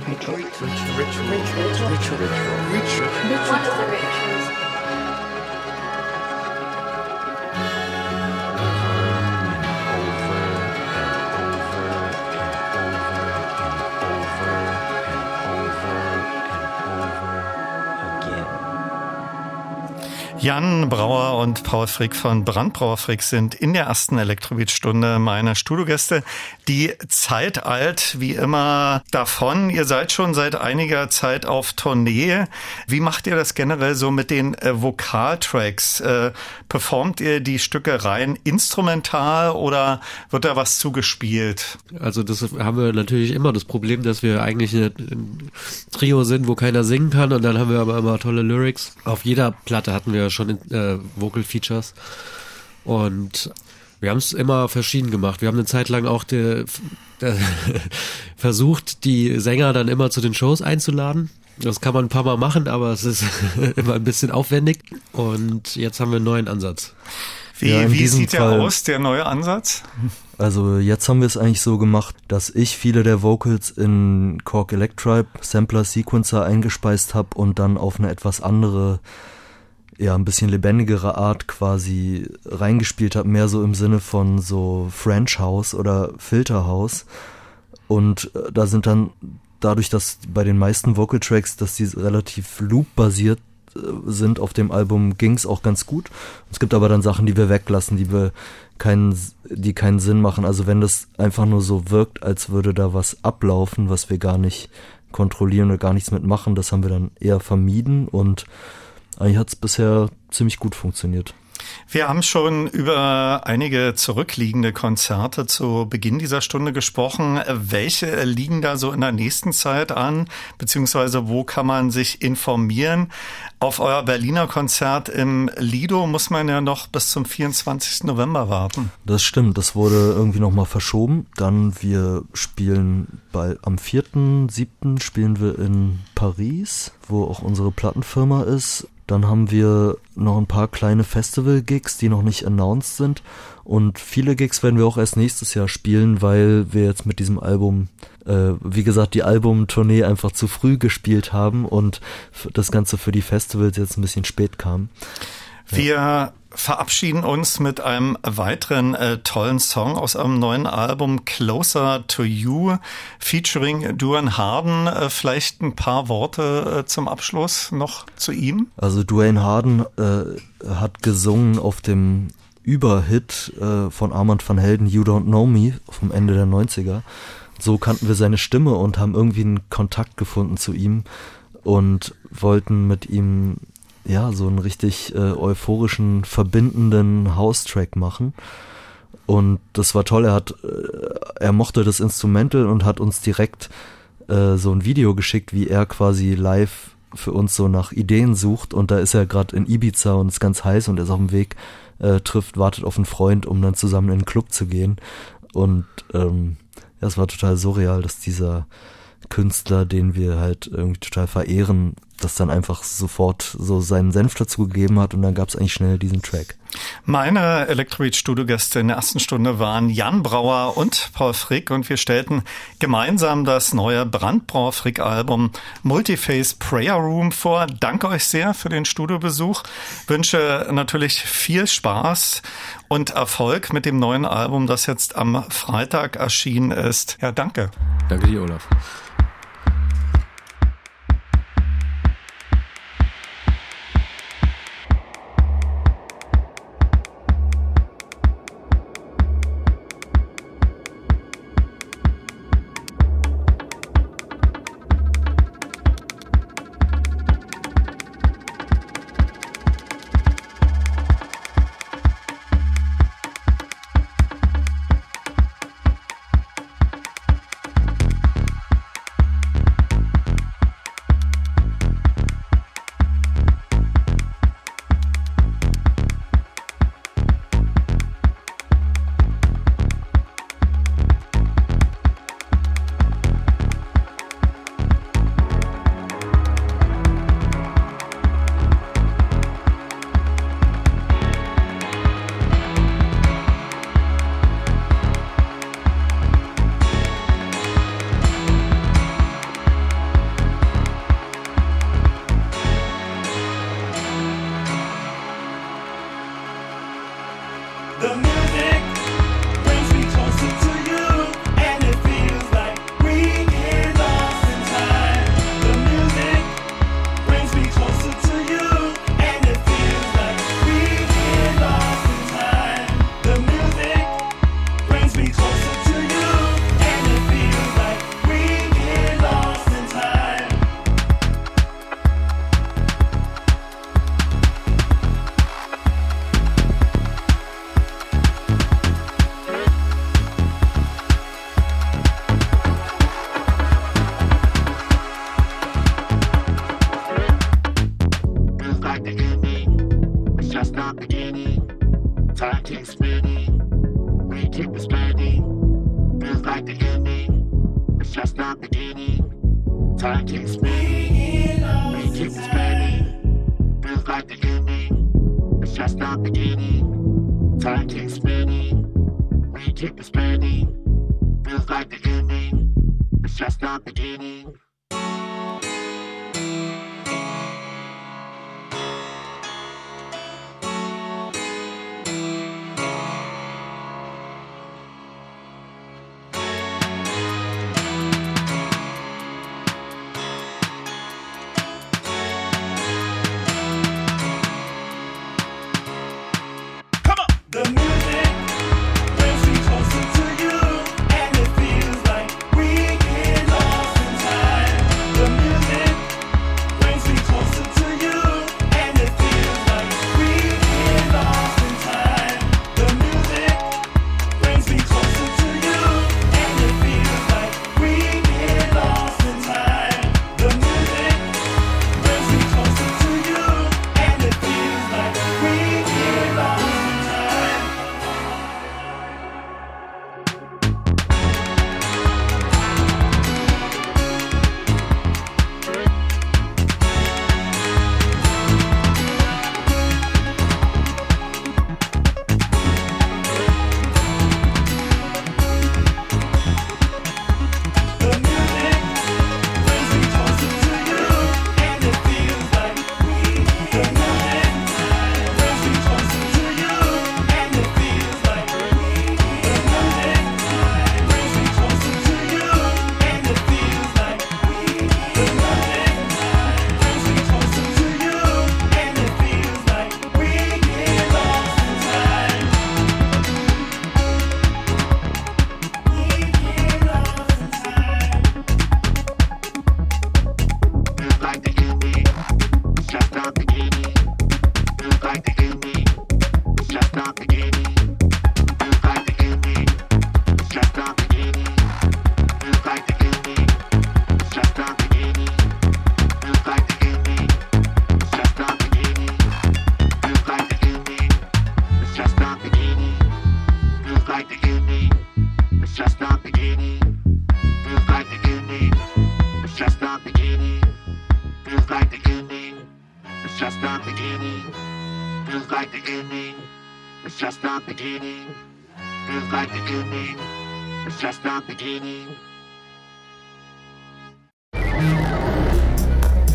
Ritual. Ritual. Ritual. Ritual. Ritual. Ritual. One of the rituals. Jan Brauer und Paul Frick von Brandbrauer Frick sind in der ersten Elektrobeat-Stunde meine Studiogäste. Die Zeit eilt wie immer davon. Ihr seid schon seit einiger Zeit auf Tournee. Wie macht ihr das generell so mit den äh, Vokaltracks? Äh, performt ihr die Stücke rein instrumental oder wird da was zugespielt? Also das haben wir natürlich immer das Problem, dass wir eigentlich ein Trio sind, wo keiner singen kann und dann haben wir aber immer tolle Lyrics. Auf jeder Platte hatten wir schon äh, Vocal Features und wir haben es immer verschieden gemacht. Wir haben eine Zeit lang auch die, die, versucht, die Sänger dann immer zu den Shows einzuladen. Das kann man ein paar Mal machen, aber es ist immer ein bisschen aufwendig. Und jetzt haben wir einen neuen Ansatz. Wie, Ja, wie sieht der Fall- aus, der neue Ansatz? Also jetzt haben wir es eigentlich so gemacht, dass ich viele der Vocals in Korg Electribe Sampler Sequencer eingespeist habe und dann auf eine etwas andere, ja, ein bisschen lebendigere Art quasi reingespielt habe, mehr so im Sinne von so French House oder Filter House. Und äh, da sind dann dadurch, dass bei den meisten Vocal Tracks, dass die relativ loop-basiert äh, sind auf dem Album, ging's auch ganz gut. Es gibt aber dann Sachen, die wir weglassen, die wir keinen, die keinen Sinn machen. Also wenn das einfach nur so wirkt, als würde da was ablaufen, was wir gar nicht kontrollieren oder gar nichts mitmachen, das haben wir dann eher vermieden und eigentlich hat's bisher ziemlich gut funktioniert. Wir haben schon über einige zurückliegende Konzerte zu Beginn dieser Stunde gesprochen. Welche liegen da so in der nächsten Zeit an? Beziehungsweise wo kann man sich informieren? Auf euer Berliner Konzert im Lido muss man ja noch bis zum 24. November warten. Das stimmt, das wurde irgendwie nochmal verschoben. Dann wir spielen bei, am 4.7. spielen wir in Paris, wo auch unsere Plattenfirma ist. Dann haben wir noch ein paar kleine Festival-Gigs, die noch nicht announced sind. Und viele Gigs werden wir auch erst nächstes Jahr spielen, weil wir jetzt mit diesem Album, äh, wie gesagt, die Albumtournee einfach zu früh gespielt haben und das Ganze für die Festivals jetzt ein bisschen spät kam. Wir verabschieden uns mit einem weiteren äh, tollen Song aus einem neuen Album Closer to You featuring Duan Harden. Äh, vielleicht ein paar Worte äh, zum Abschluss noch zu ihm. Also Dwayne Harden äh, hat gesungen auf dem Überhit äh, von Armand van Helden You Don't Know Me vom Ende der 90er. So kannten wir seine Stimme und haben irgendwie einen Kontakt gefunden zu ihm und wollten mit ihm ja so einen richtig äh, euphorischen, verbindenden House-Track machen. Und das war toll. Er hat, äh, er mochte das Instrumental und hat uns direkt äh, so ein Video geschickt, wie er quasi live für uns so nach Ideen sucht. Und da ist er gerade in Ibiza und ist ganz heiß und ist auf dem Weg, äh, trifft, wartet auf einen Freund, um dann zusammen in den Club zu gehen. Und ähm, ja, es war total surreal, dass dieser Künstler, den wir halt irgendwie total verehren, das dann einfach sofort so seinen Senf dazu gegeben hat und dann gab es eigentlich schnell diesen Track. Meine Electrobeat-Studiogäste in der ersten Stunde waren Jan Brauer und Paul Frick und wir stellten gemeinsam das neue Brandbrauer Frick-Album Multiface Prayer Room vor. Danke euch sehr für den Studiobesuch. Wünsche natürlich viel Spaß und Erfolg mit dem neuen Album, das jetzt am Freitag erschienen ist. Ja, danke. Danke dir, Olaf.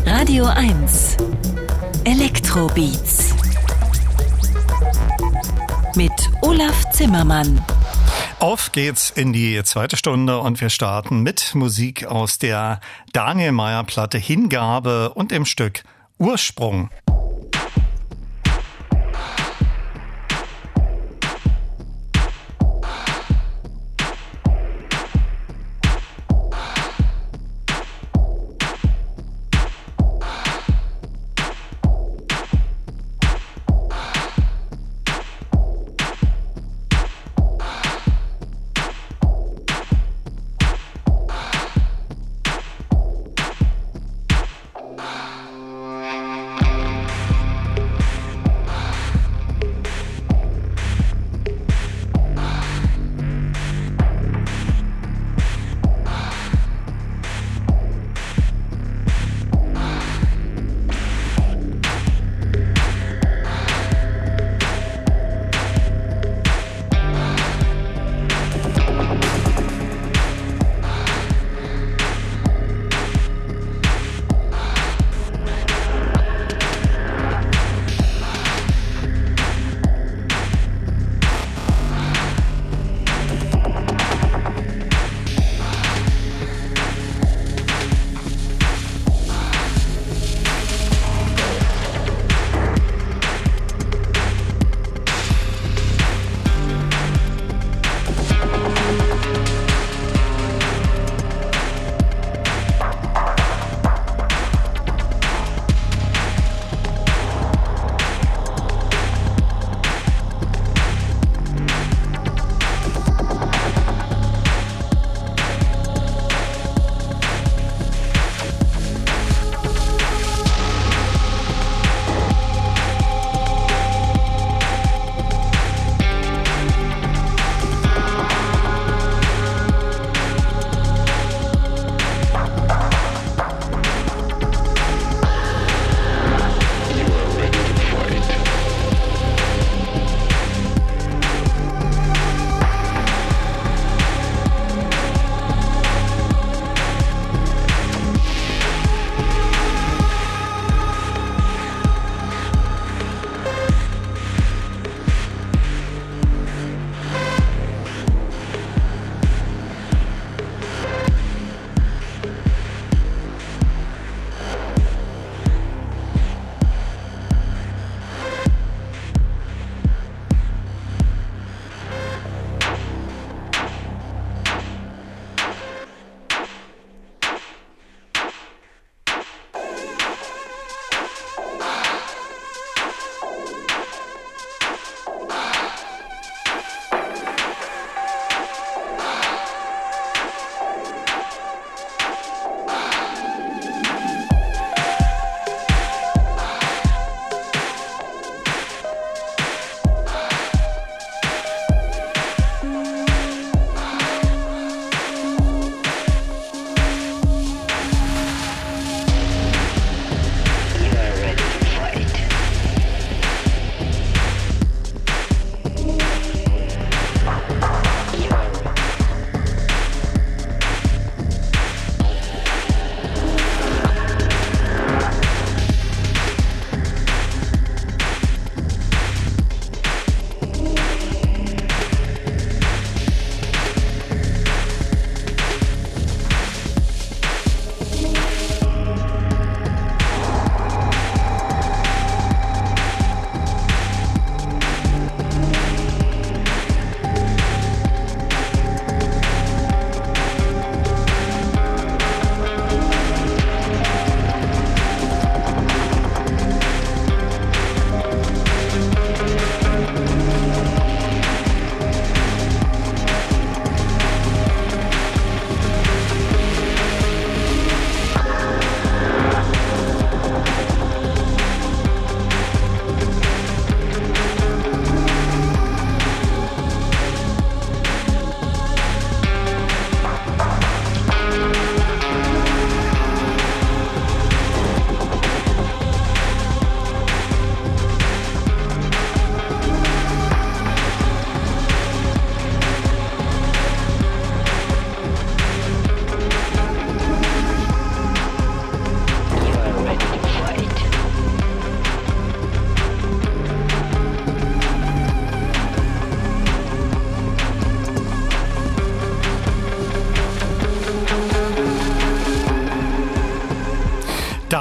Radio 1 Elektrobeats mit Olaf Zimmermann. Auf geht's in die zweite Stunde und wir starten mit Musik aus der Daniel Meyer Platte Hingabe und dem Stück Ursprung.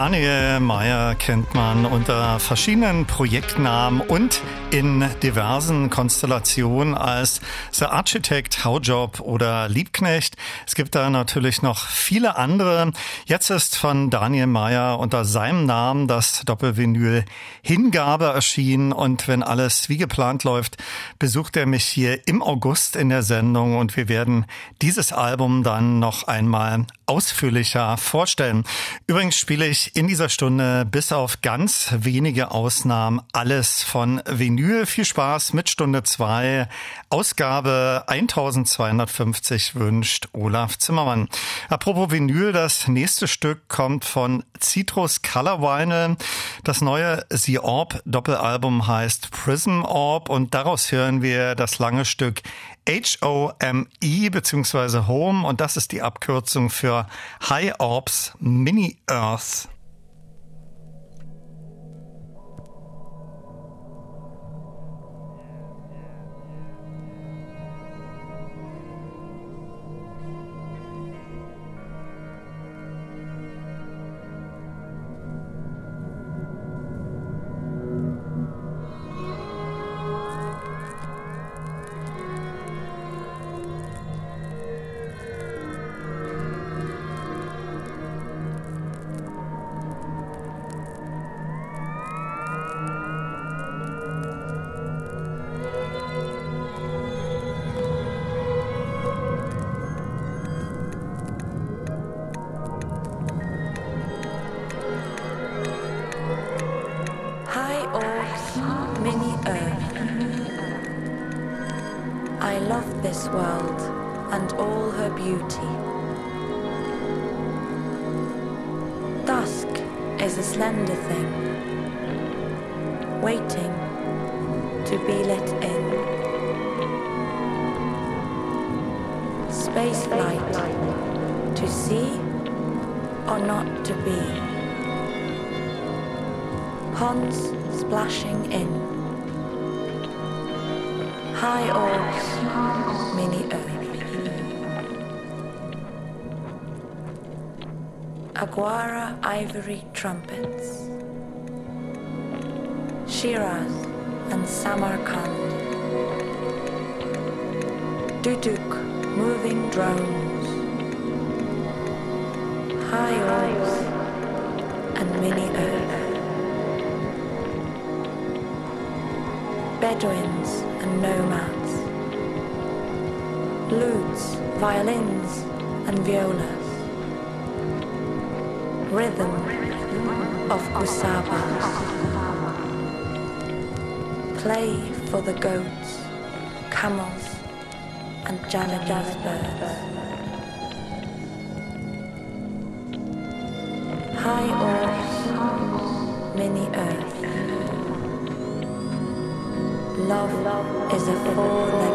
Daniel Meyer kennt man unter verschiedenen Projektnamen und in diversen Konstellationen als The Architect, Howjob oder Liebknecht. Es gibt da natürlich noch viele andere. Jetzt ist von Daniel Meyer unter seinem Namen das Doppelvinyl Hingabe erschienen und wenn alles wie geplant läuft, besucht er mich hier im August in der Sendung und wir werden dieses Album dann noch einmal ausführlicher vorstellen. Übrigens spiele ich in dieser Stunde bis auf ganz wenige Ausnahmen alles von Vinyl. Viel Spaß mit Stunde 2. Ausgabe 1250 wünscht Olaf Zimmermann. Apropos Vinyl, das nächste Stück kommt von Citrus Color Vinyl. Das neue The Orb Doppelalbum heißt Prism Orb und daraus hören wir das lange Stück H-O-M-E beziehungsweise Home und das ist die Abkürzung für High Orbs Mini Earth. and all her beauty. Dusk is a slender thing, waiting to be let in. Space flight, to see or not to be. Ponds splashing in. High orbs, mini Earth. Ivory trumpets. Shiraz and Samarkand. Duduk, moving drones. High and mini earth. Bedouins and nomads. Lutes, violins and violas rhythm of Kusabas. Play for the goats, camels, and Javanese birds. High orbs, mini earth. Love is a four-legged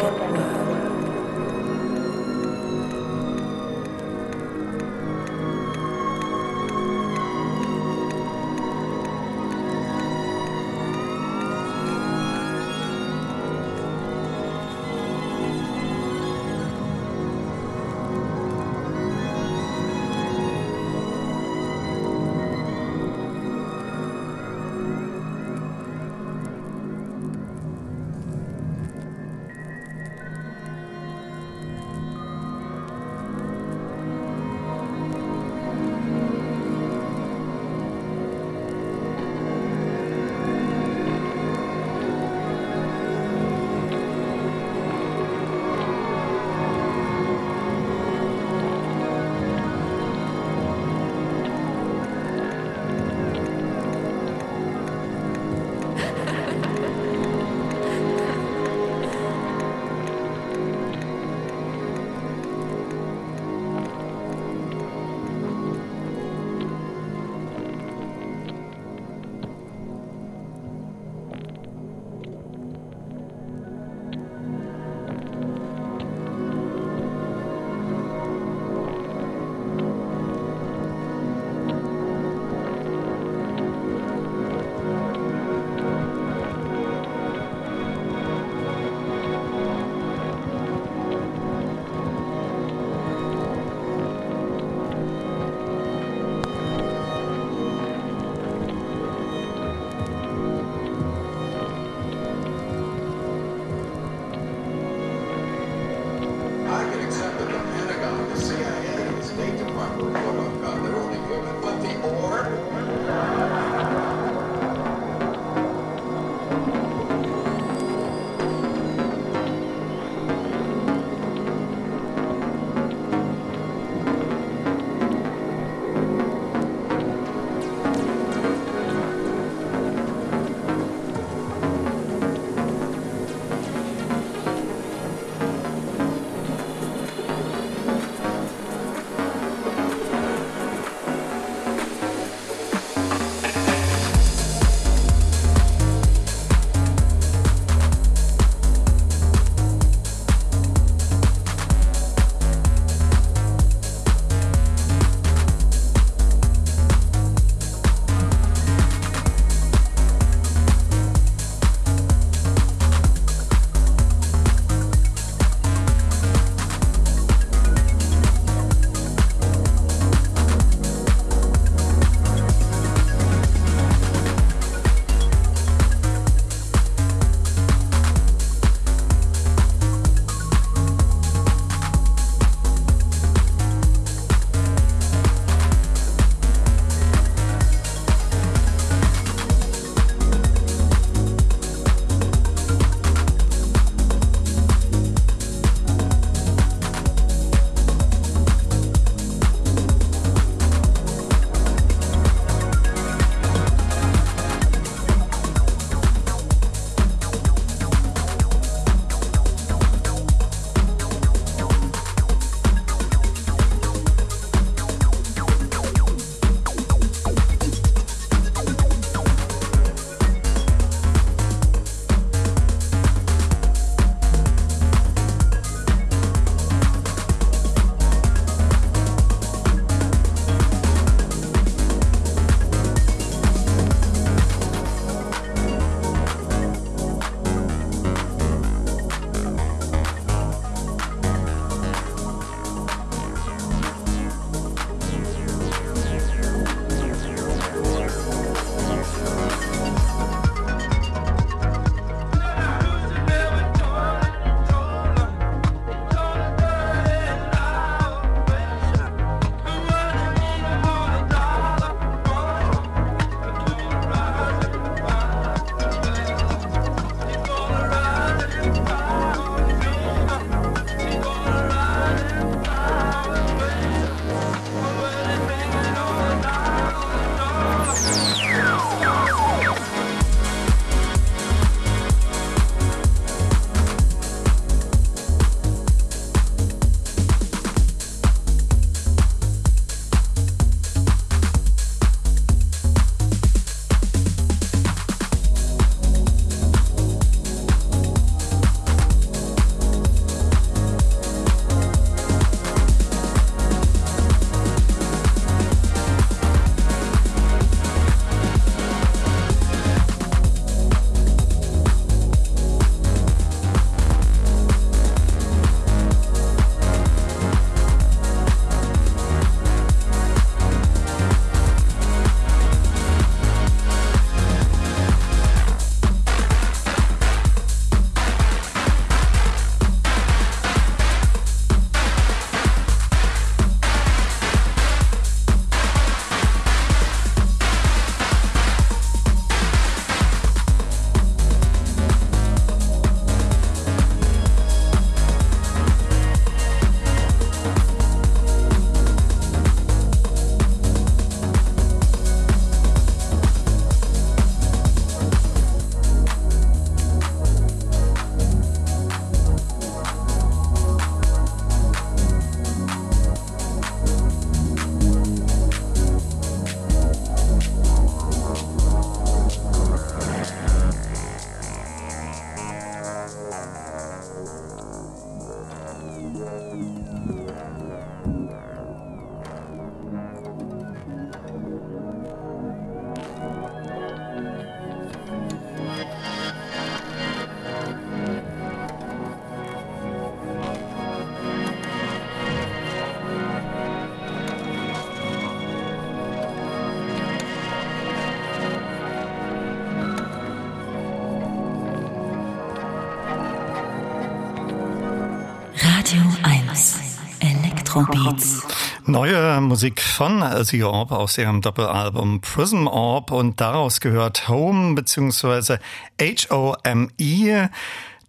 Elektrobeats. Neue Musik von The Orb aus ihrem Doppelalbum Prism Orb und daraus gehört Home bzw. H-O-M-E.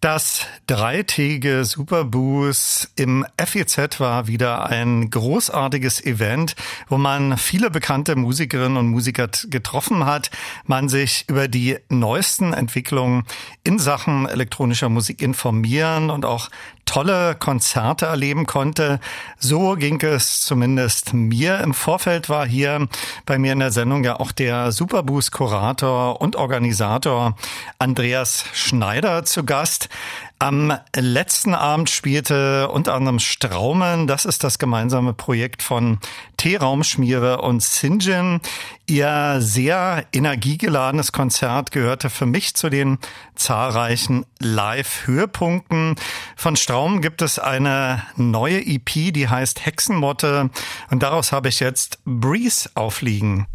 Das dreitägige Superboost im FEZ war wieder ein großartiges Event, wo man viele bekannte Musikerinnen und Musiker getroffen hat, man sich über die neuesten Entwicklungen in Sachen elektronischer Musik informieren und auch tolle Konzerte erleben konnte. So ging es zumindest mir. Im Vorfeld war hier bei mir in der Sendung ja auch der Superboost-Kurator und Organisator Andreas Schneider zu Gast. Am letzten Abend spielte unter anderem Straumen, das ist das gemeinsame Projekt von T-Raumschmiere und Sinjin. Ihr sehr energiegeladenes Konzert gehörte für mich zu den zahlreichen Live-Höhepunkten. Von Straum gibt es eine neue EP, die heißt Hexenmotte und daraus habe ich jetzt Breeze aufliegen.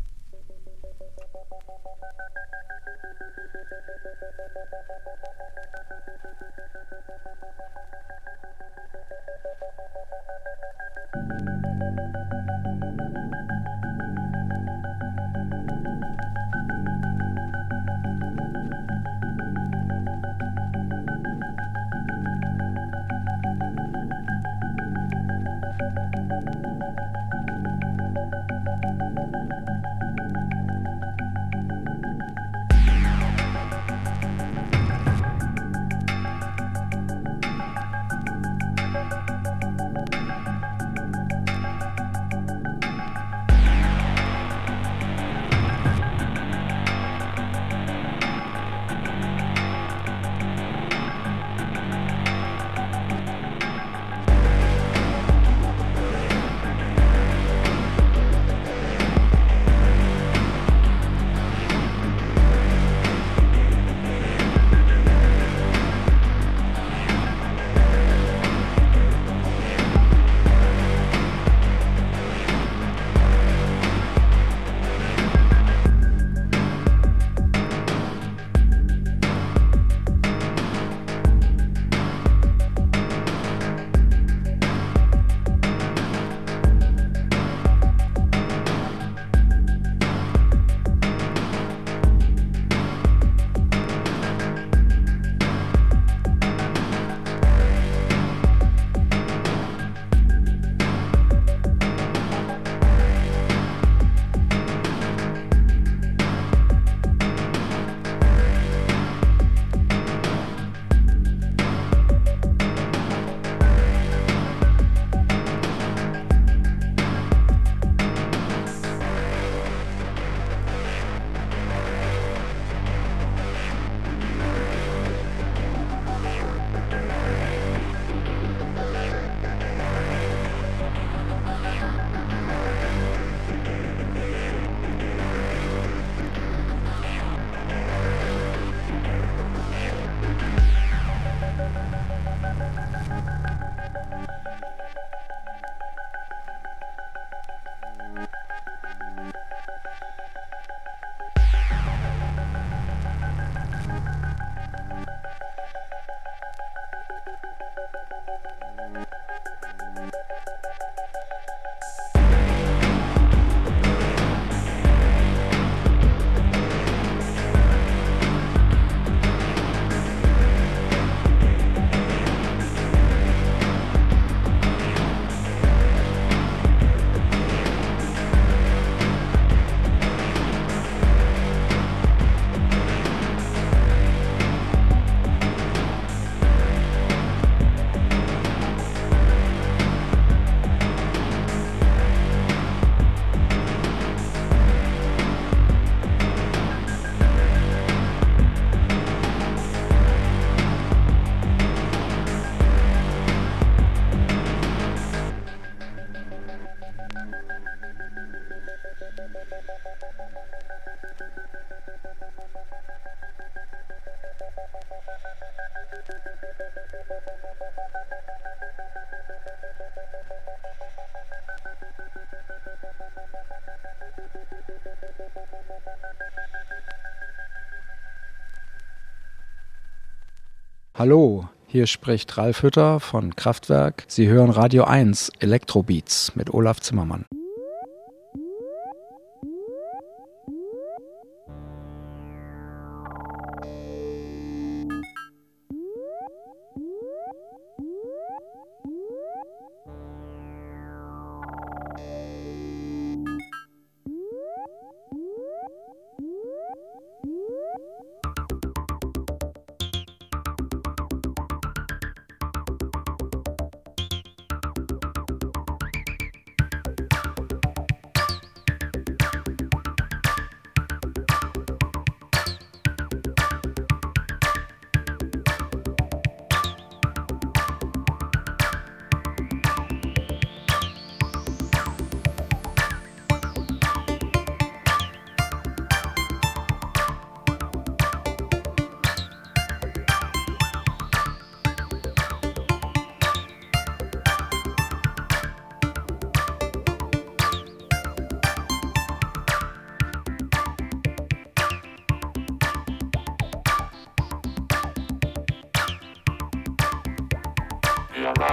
Hallo, hier spricht Ralf Hütter von Kraftwerk. Sie hören Radio 1 Elektrobeats mit Olaf Zimmermann.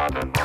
Modern.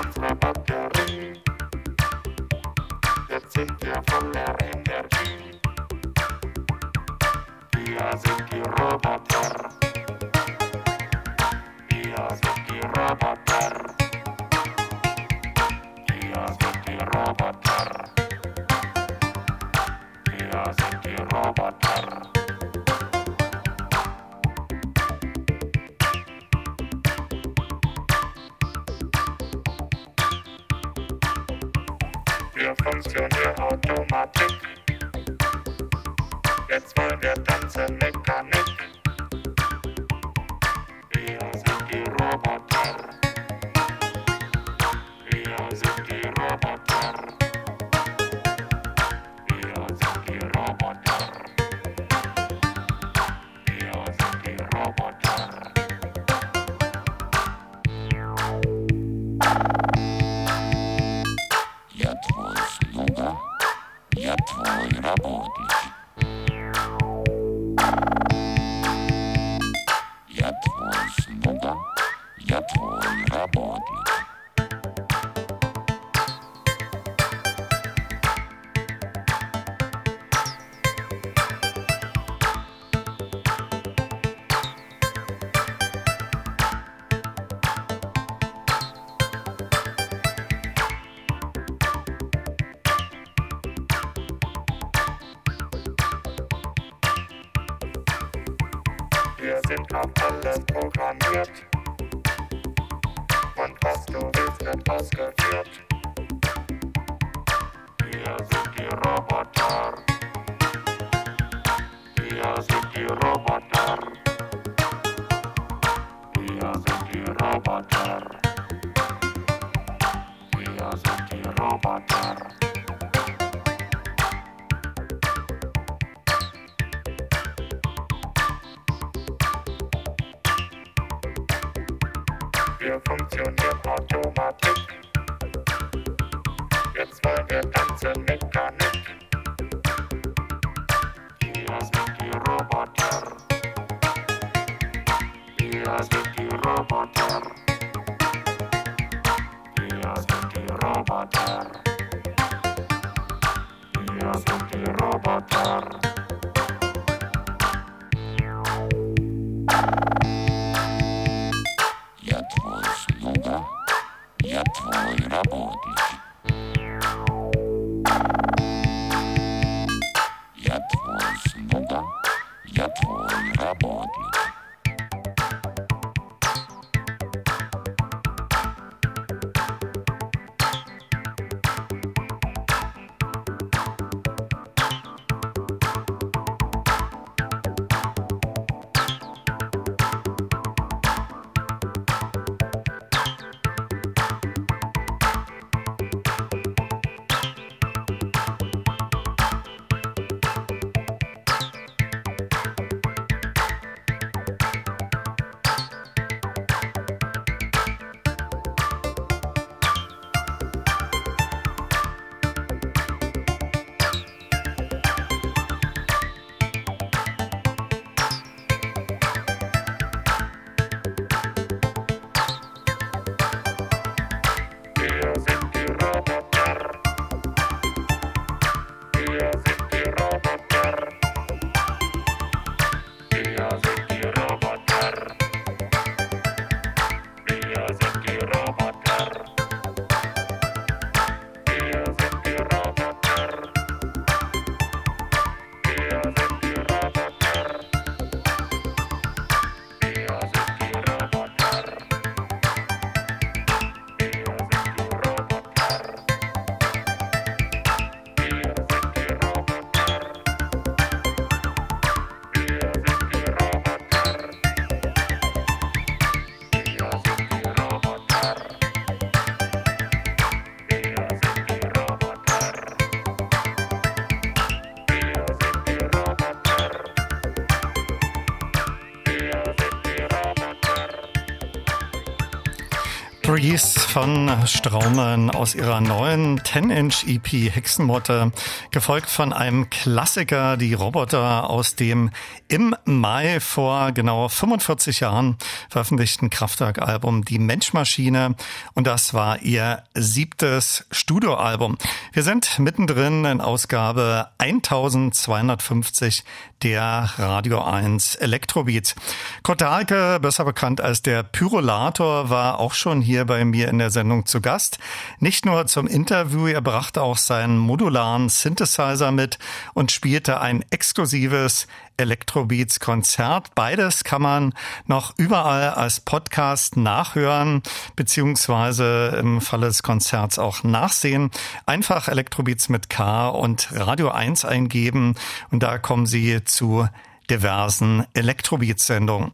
Straumann aus ihrer neuen 10-Inch EP Hexenmotte, gefolgt von einem Klassiker, die Roboter aus dem im Mai vor genau 45 Jahren veröffentlichten Kraftwerk-Album Die Menschmaschine und das war ihr siebtes Studioalbum. Wir sind mittendrin in Ausgabe 1250 der Radio 1 Elektrobeats. Kurt Dahlke, besser bekannt als der Pyrolator, war auch schon hier bei mir in der Sendung zu Gast. Nicht nur zum Interview, er brachte auch seinen modularen Synthesizer mit und spielte ein exklusives Electrobeats Konzert. Beides kann man noch überall als Podcast nachhören, beziehungsweise im Falle des Konzerts auch nachsehen. Einfach Electrobeats mit K und Radio 1 eingeben und da kommen Sie zu diversen Elektrobeat-Sendungen.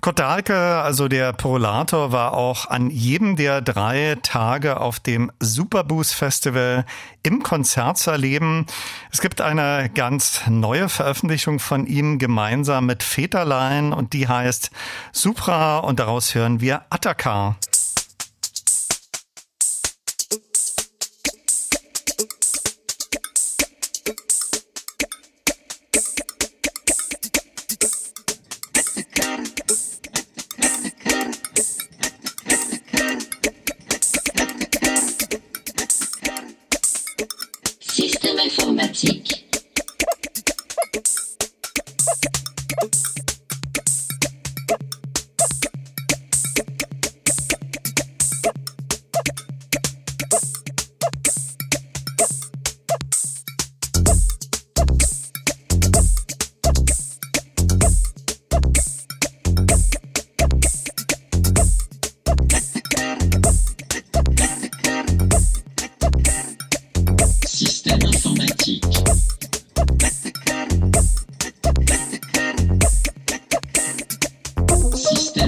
Kurt Dahlke, also der Prolator, war auch an jedem der drei Tage auf dem Superboost Festival im Konzert zu erleben. Es gibt eine ganz neue Veröffentlichung von ihm gemeinsam mit Väterlein und die heißt Supra und daraus hören wir Ataka.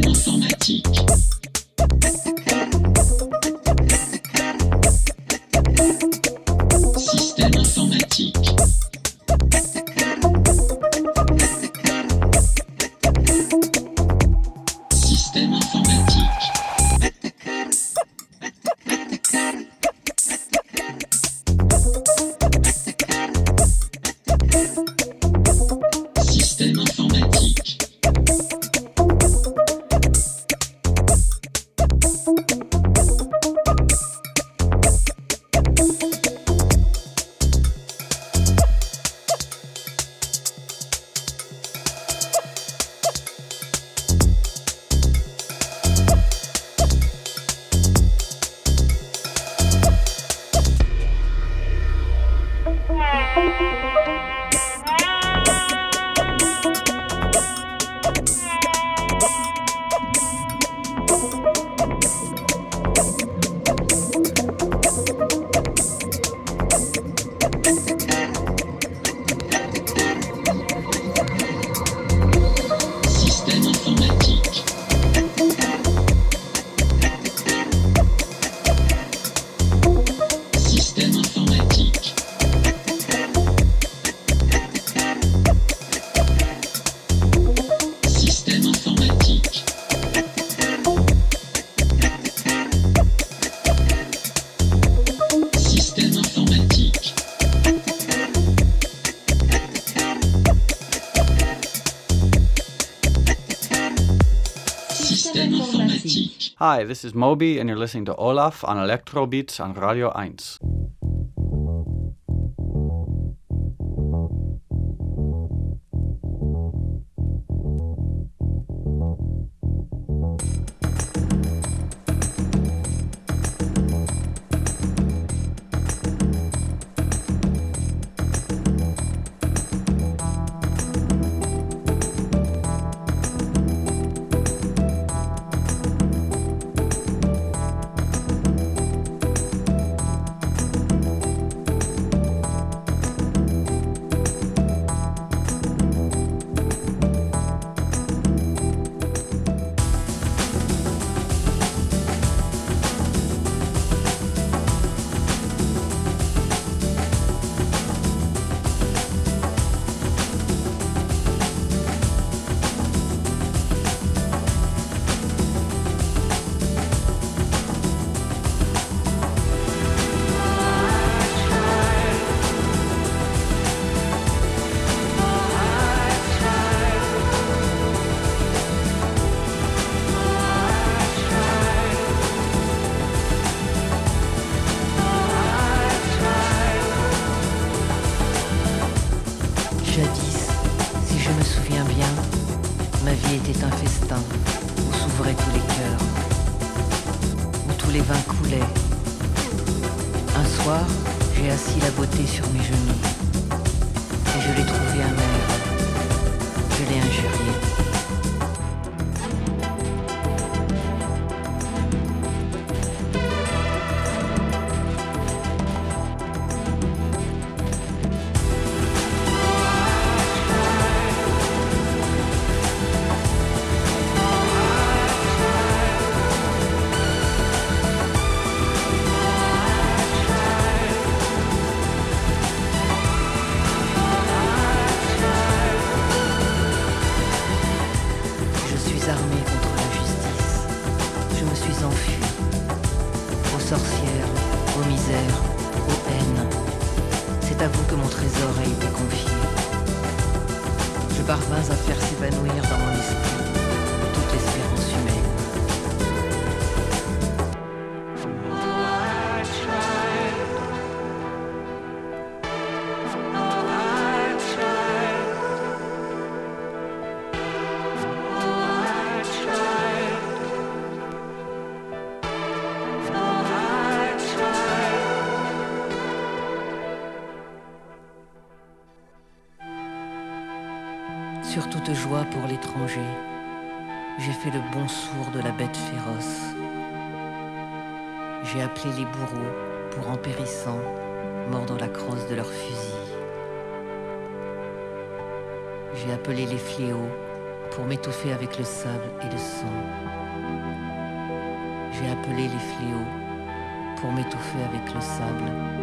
Informatique. Hi, this is Moby, and you're listening to Olaf on Electro Beats on Radio 1. J'ai fait le bon sourd de la bête féroce. J'ai appelé les bourreaux pour en périssant, mordant la crosse de leurs fusils. J'ai appelé les fléaux pour m'étouffer avec le sable et le sang. J'ai appelé les fléaux pour m'étouffer avec le sable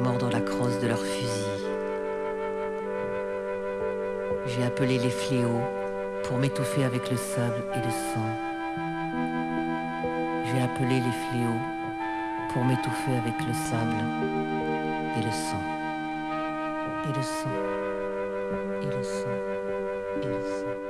mordant la crosse de leurs fusils. J'ai appelé les fléaux pour m'étouffer avec le sable et le sang. J'ai appelé les fléaux pour m'étouffer avec le sable et le sang. Et le sang. Et le sang.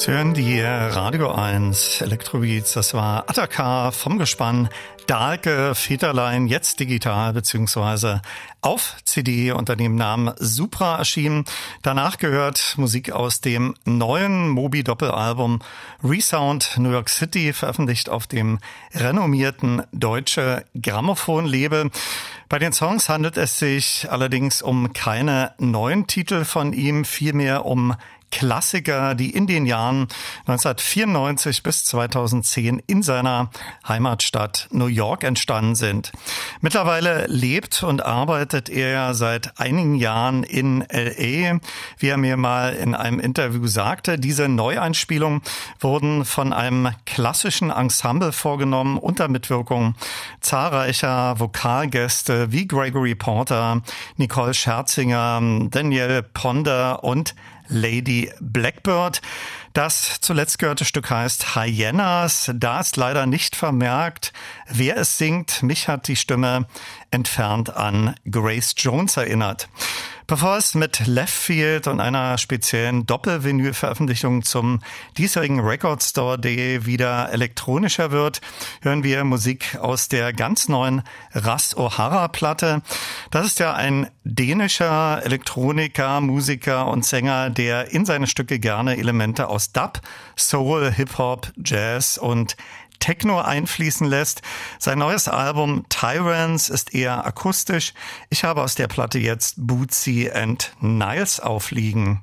Sie hören die Radio 1 Elektrobeats. Das war Ataka vom Gespann Dahlke Federlein, jetzt digital beziehungsweise auf CD unter dem Namen Supra erschienen. Danach gehört Musik aus dem neuen Moby-Doppelalbum Resound New York City, veröffentlicht auf dem renommierten Deutsche Grammophon-Label. Bei den Songs handelt es sich allerdings um keine neuen Titel von ihm, vielmehr um Klassiker, die in den Jahren 1994 bis 2010 in seiner Heimatstadt New York entstanden sind. Mittlerweile lebt und arbeitet er seit einigen Jahren in LA. Wie er mir mal in einem Interview sagte, diese Neueinspielungen wurden von einem klassischen Ensemble vorgenommen unter Mitwirkung zahlreicher Vokalgäste wie Gregory Porter, Nicole Scherzinger, Danielle Ponder und Lady Blackbird. Das zuletzt gehörte Stück heißt Hyenas. Da ist leider nicht vermerkt, wer es singt. Mich hat die Stimme entfernt an Grace Jones erinnert. Bevor es mit Leftfield und einer speziellen Doppelvinyl-Veröffentlichung zum diesjährigen Record Store Day wieder elektronischer wird, hören wir Musik aus der ganz neuen Ras O'Hara-Platte. Das ist ja ein dänischer Elektroniker, Musiker und Sänger, der in seine Stücke gerne Elemente aus Dub, Soul, Hip-Hop, Jazz und Techno einfließen lässt. Sein neues Album Tyrants ist eher akustisch. Ich habe aus der Platte jetzt Bootsy and Niles aufliegen.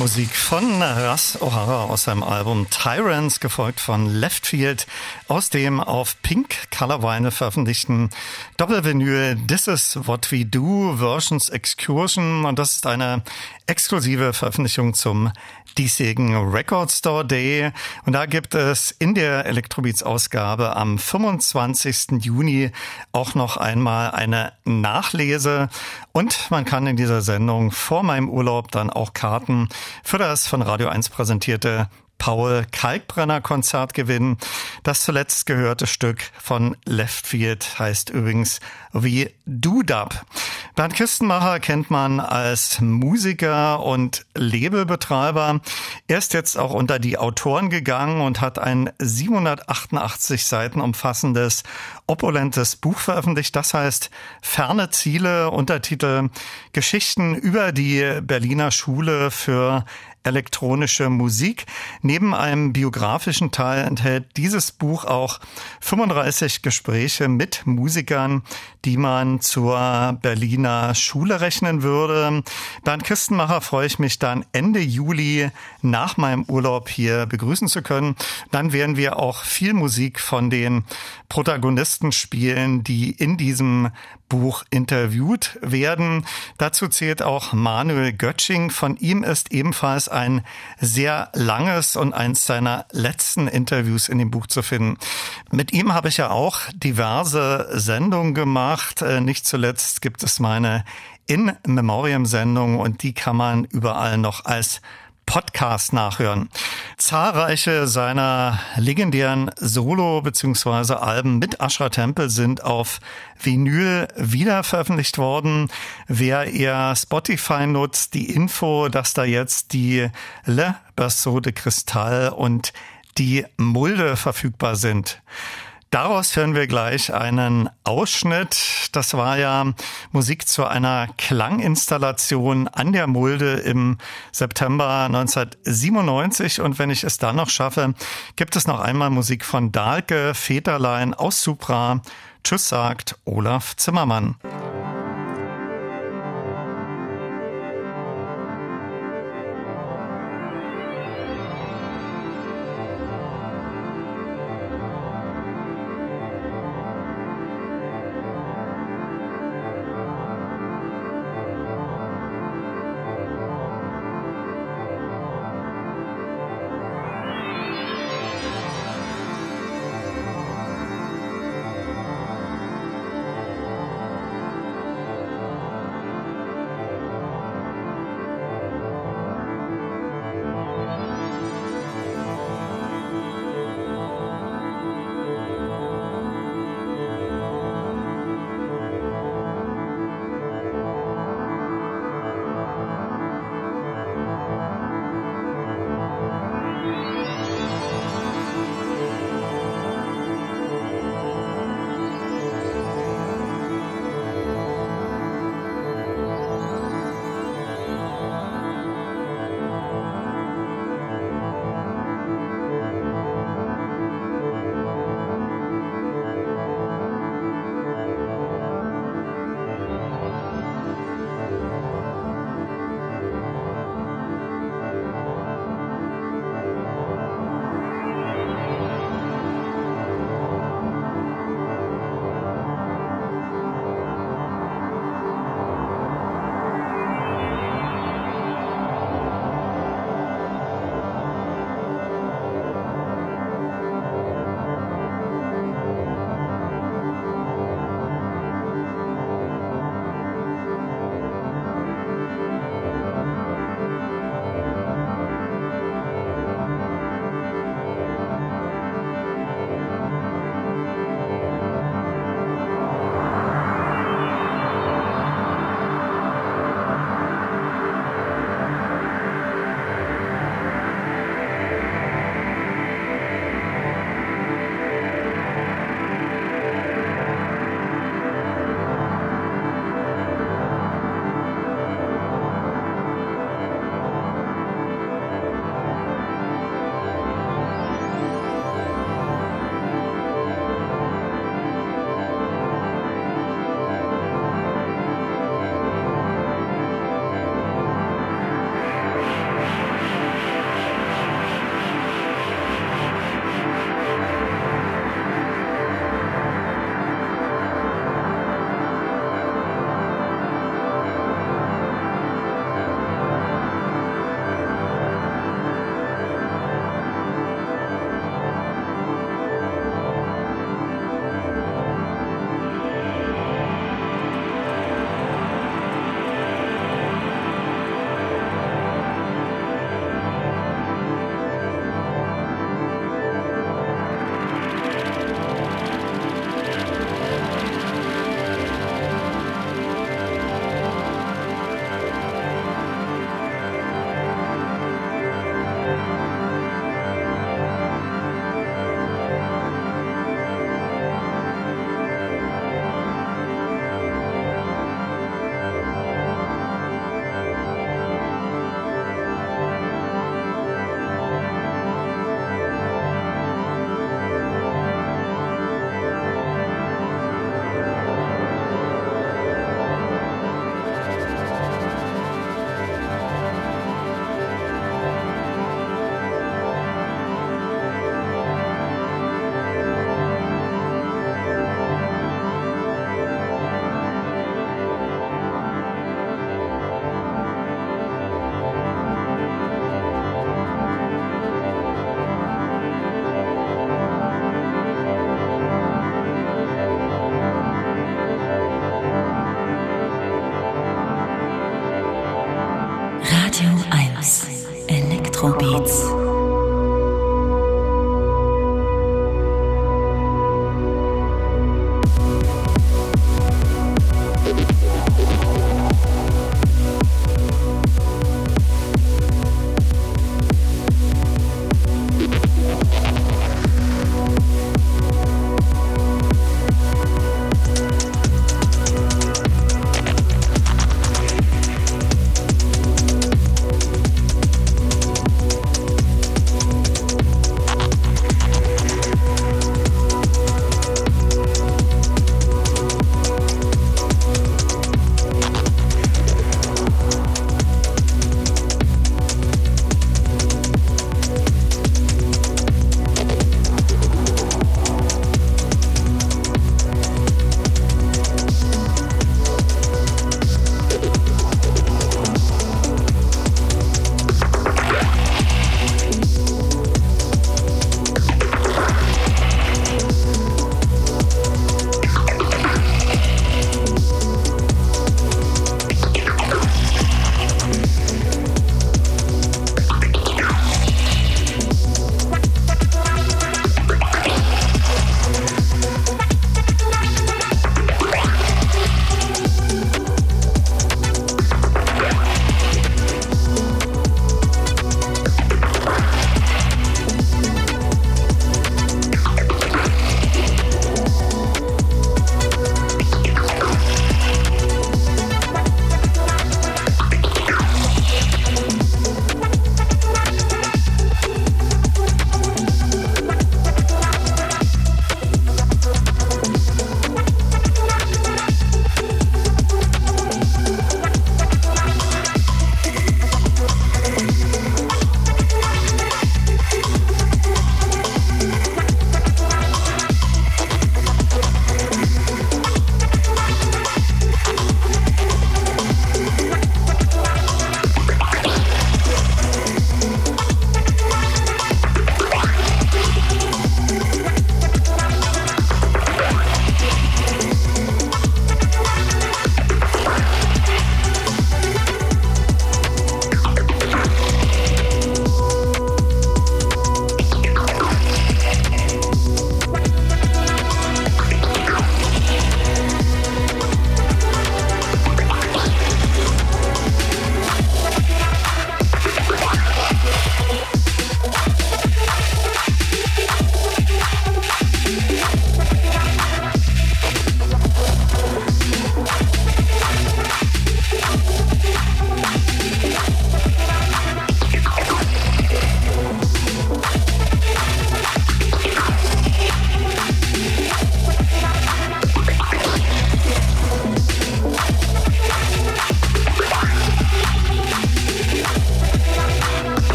Musik von Ras O'Hara aus seinem Album Tyrants, gefolgt von Leftfield aus dem auf Pink Color veröffentlichten Doppelvinyl This is What We Do Versions Excursion. Und das ist eine exklusive Veröffentlichung zum diesjährigen Record Store Day. Und da gibt es in der Electrobeats Ausgabe am 25. Juni auch noch einmal eine Nachlese. Und man kann in dieser Sendung vor meinem Urlaub dann auch Karten für das von Radio 1 präsentierte Paul Kalkbrenner Konzert gewinnen. Das zuletzt gehörte Stück von Leftfield heißt übrigens wie Dudab. Bernd Kistenmacher kennt man als Musiker und Labelbetreiber. Er ist jetzt auch unter die Autoren gegangen und hat ein 788 Seiten umfassendes, opulentes Buch veröffentlicht. Das heißt Ferne Ziele, Untertitel Geschichten über die Berliner Schule für elektronische Musik. Neben einem biografischen Teil enthält dieses Buch auch 35 Gespräche mit Musikern, die man zur Berliner Schule rechnen würde. Bernd Kistenmacher freue ich mich dann Ende Juli nach meinem Urlaub hier begrüßen zu können. Dann werden wir auch viel Musik von den Protagonisten spielen, die in diesem Buch interviewt werden. Dazu zählt auch Manuel Götsching. Von ihm ist ebenfalls ein sehr langes und eins seiner letzten Interviews in dem Buch zu finden. Mit ihm habe ich ja auch diverse Sendungen gemacht. Äh, nicht zuletzt gibt es meine In Memoriam Sendung und die kann man überall noch als Podcast nachhören. Zahlreiche seiner legendären Solo- bzw. Alben mit Ashra Temple sind auf Vinyl wieder veröffentlicht worden. Wer eher Spotify nutzt, die Info, dass da jetzt die Le Berceau de Cristal und die Mulde verfügbar sind. Daraus hören wir gleich einen Ausschnitt. Das war ja Musik zu einer Klanginstallation an der Mulde im September 1997. Und wenn ich es dann noch schaffe, gibt es noch einmal Musik von Dahlke Väterlein aus Supra. Tschüss sagt Olaf Zimmermann.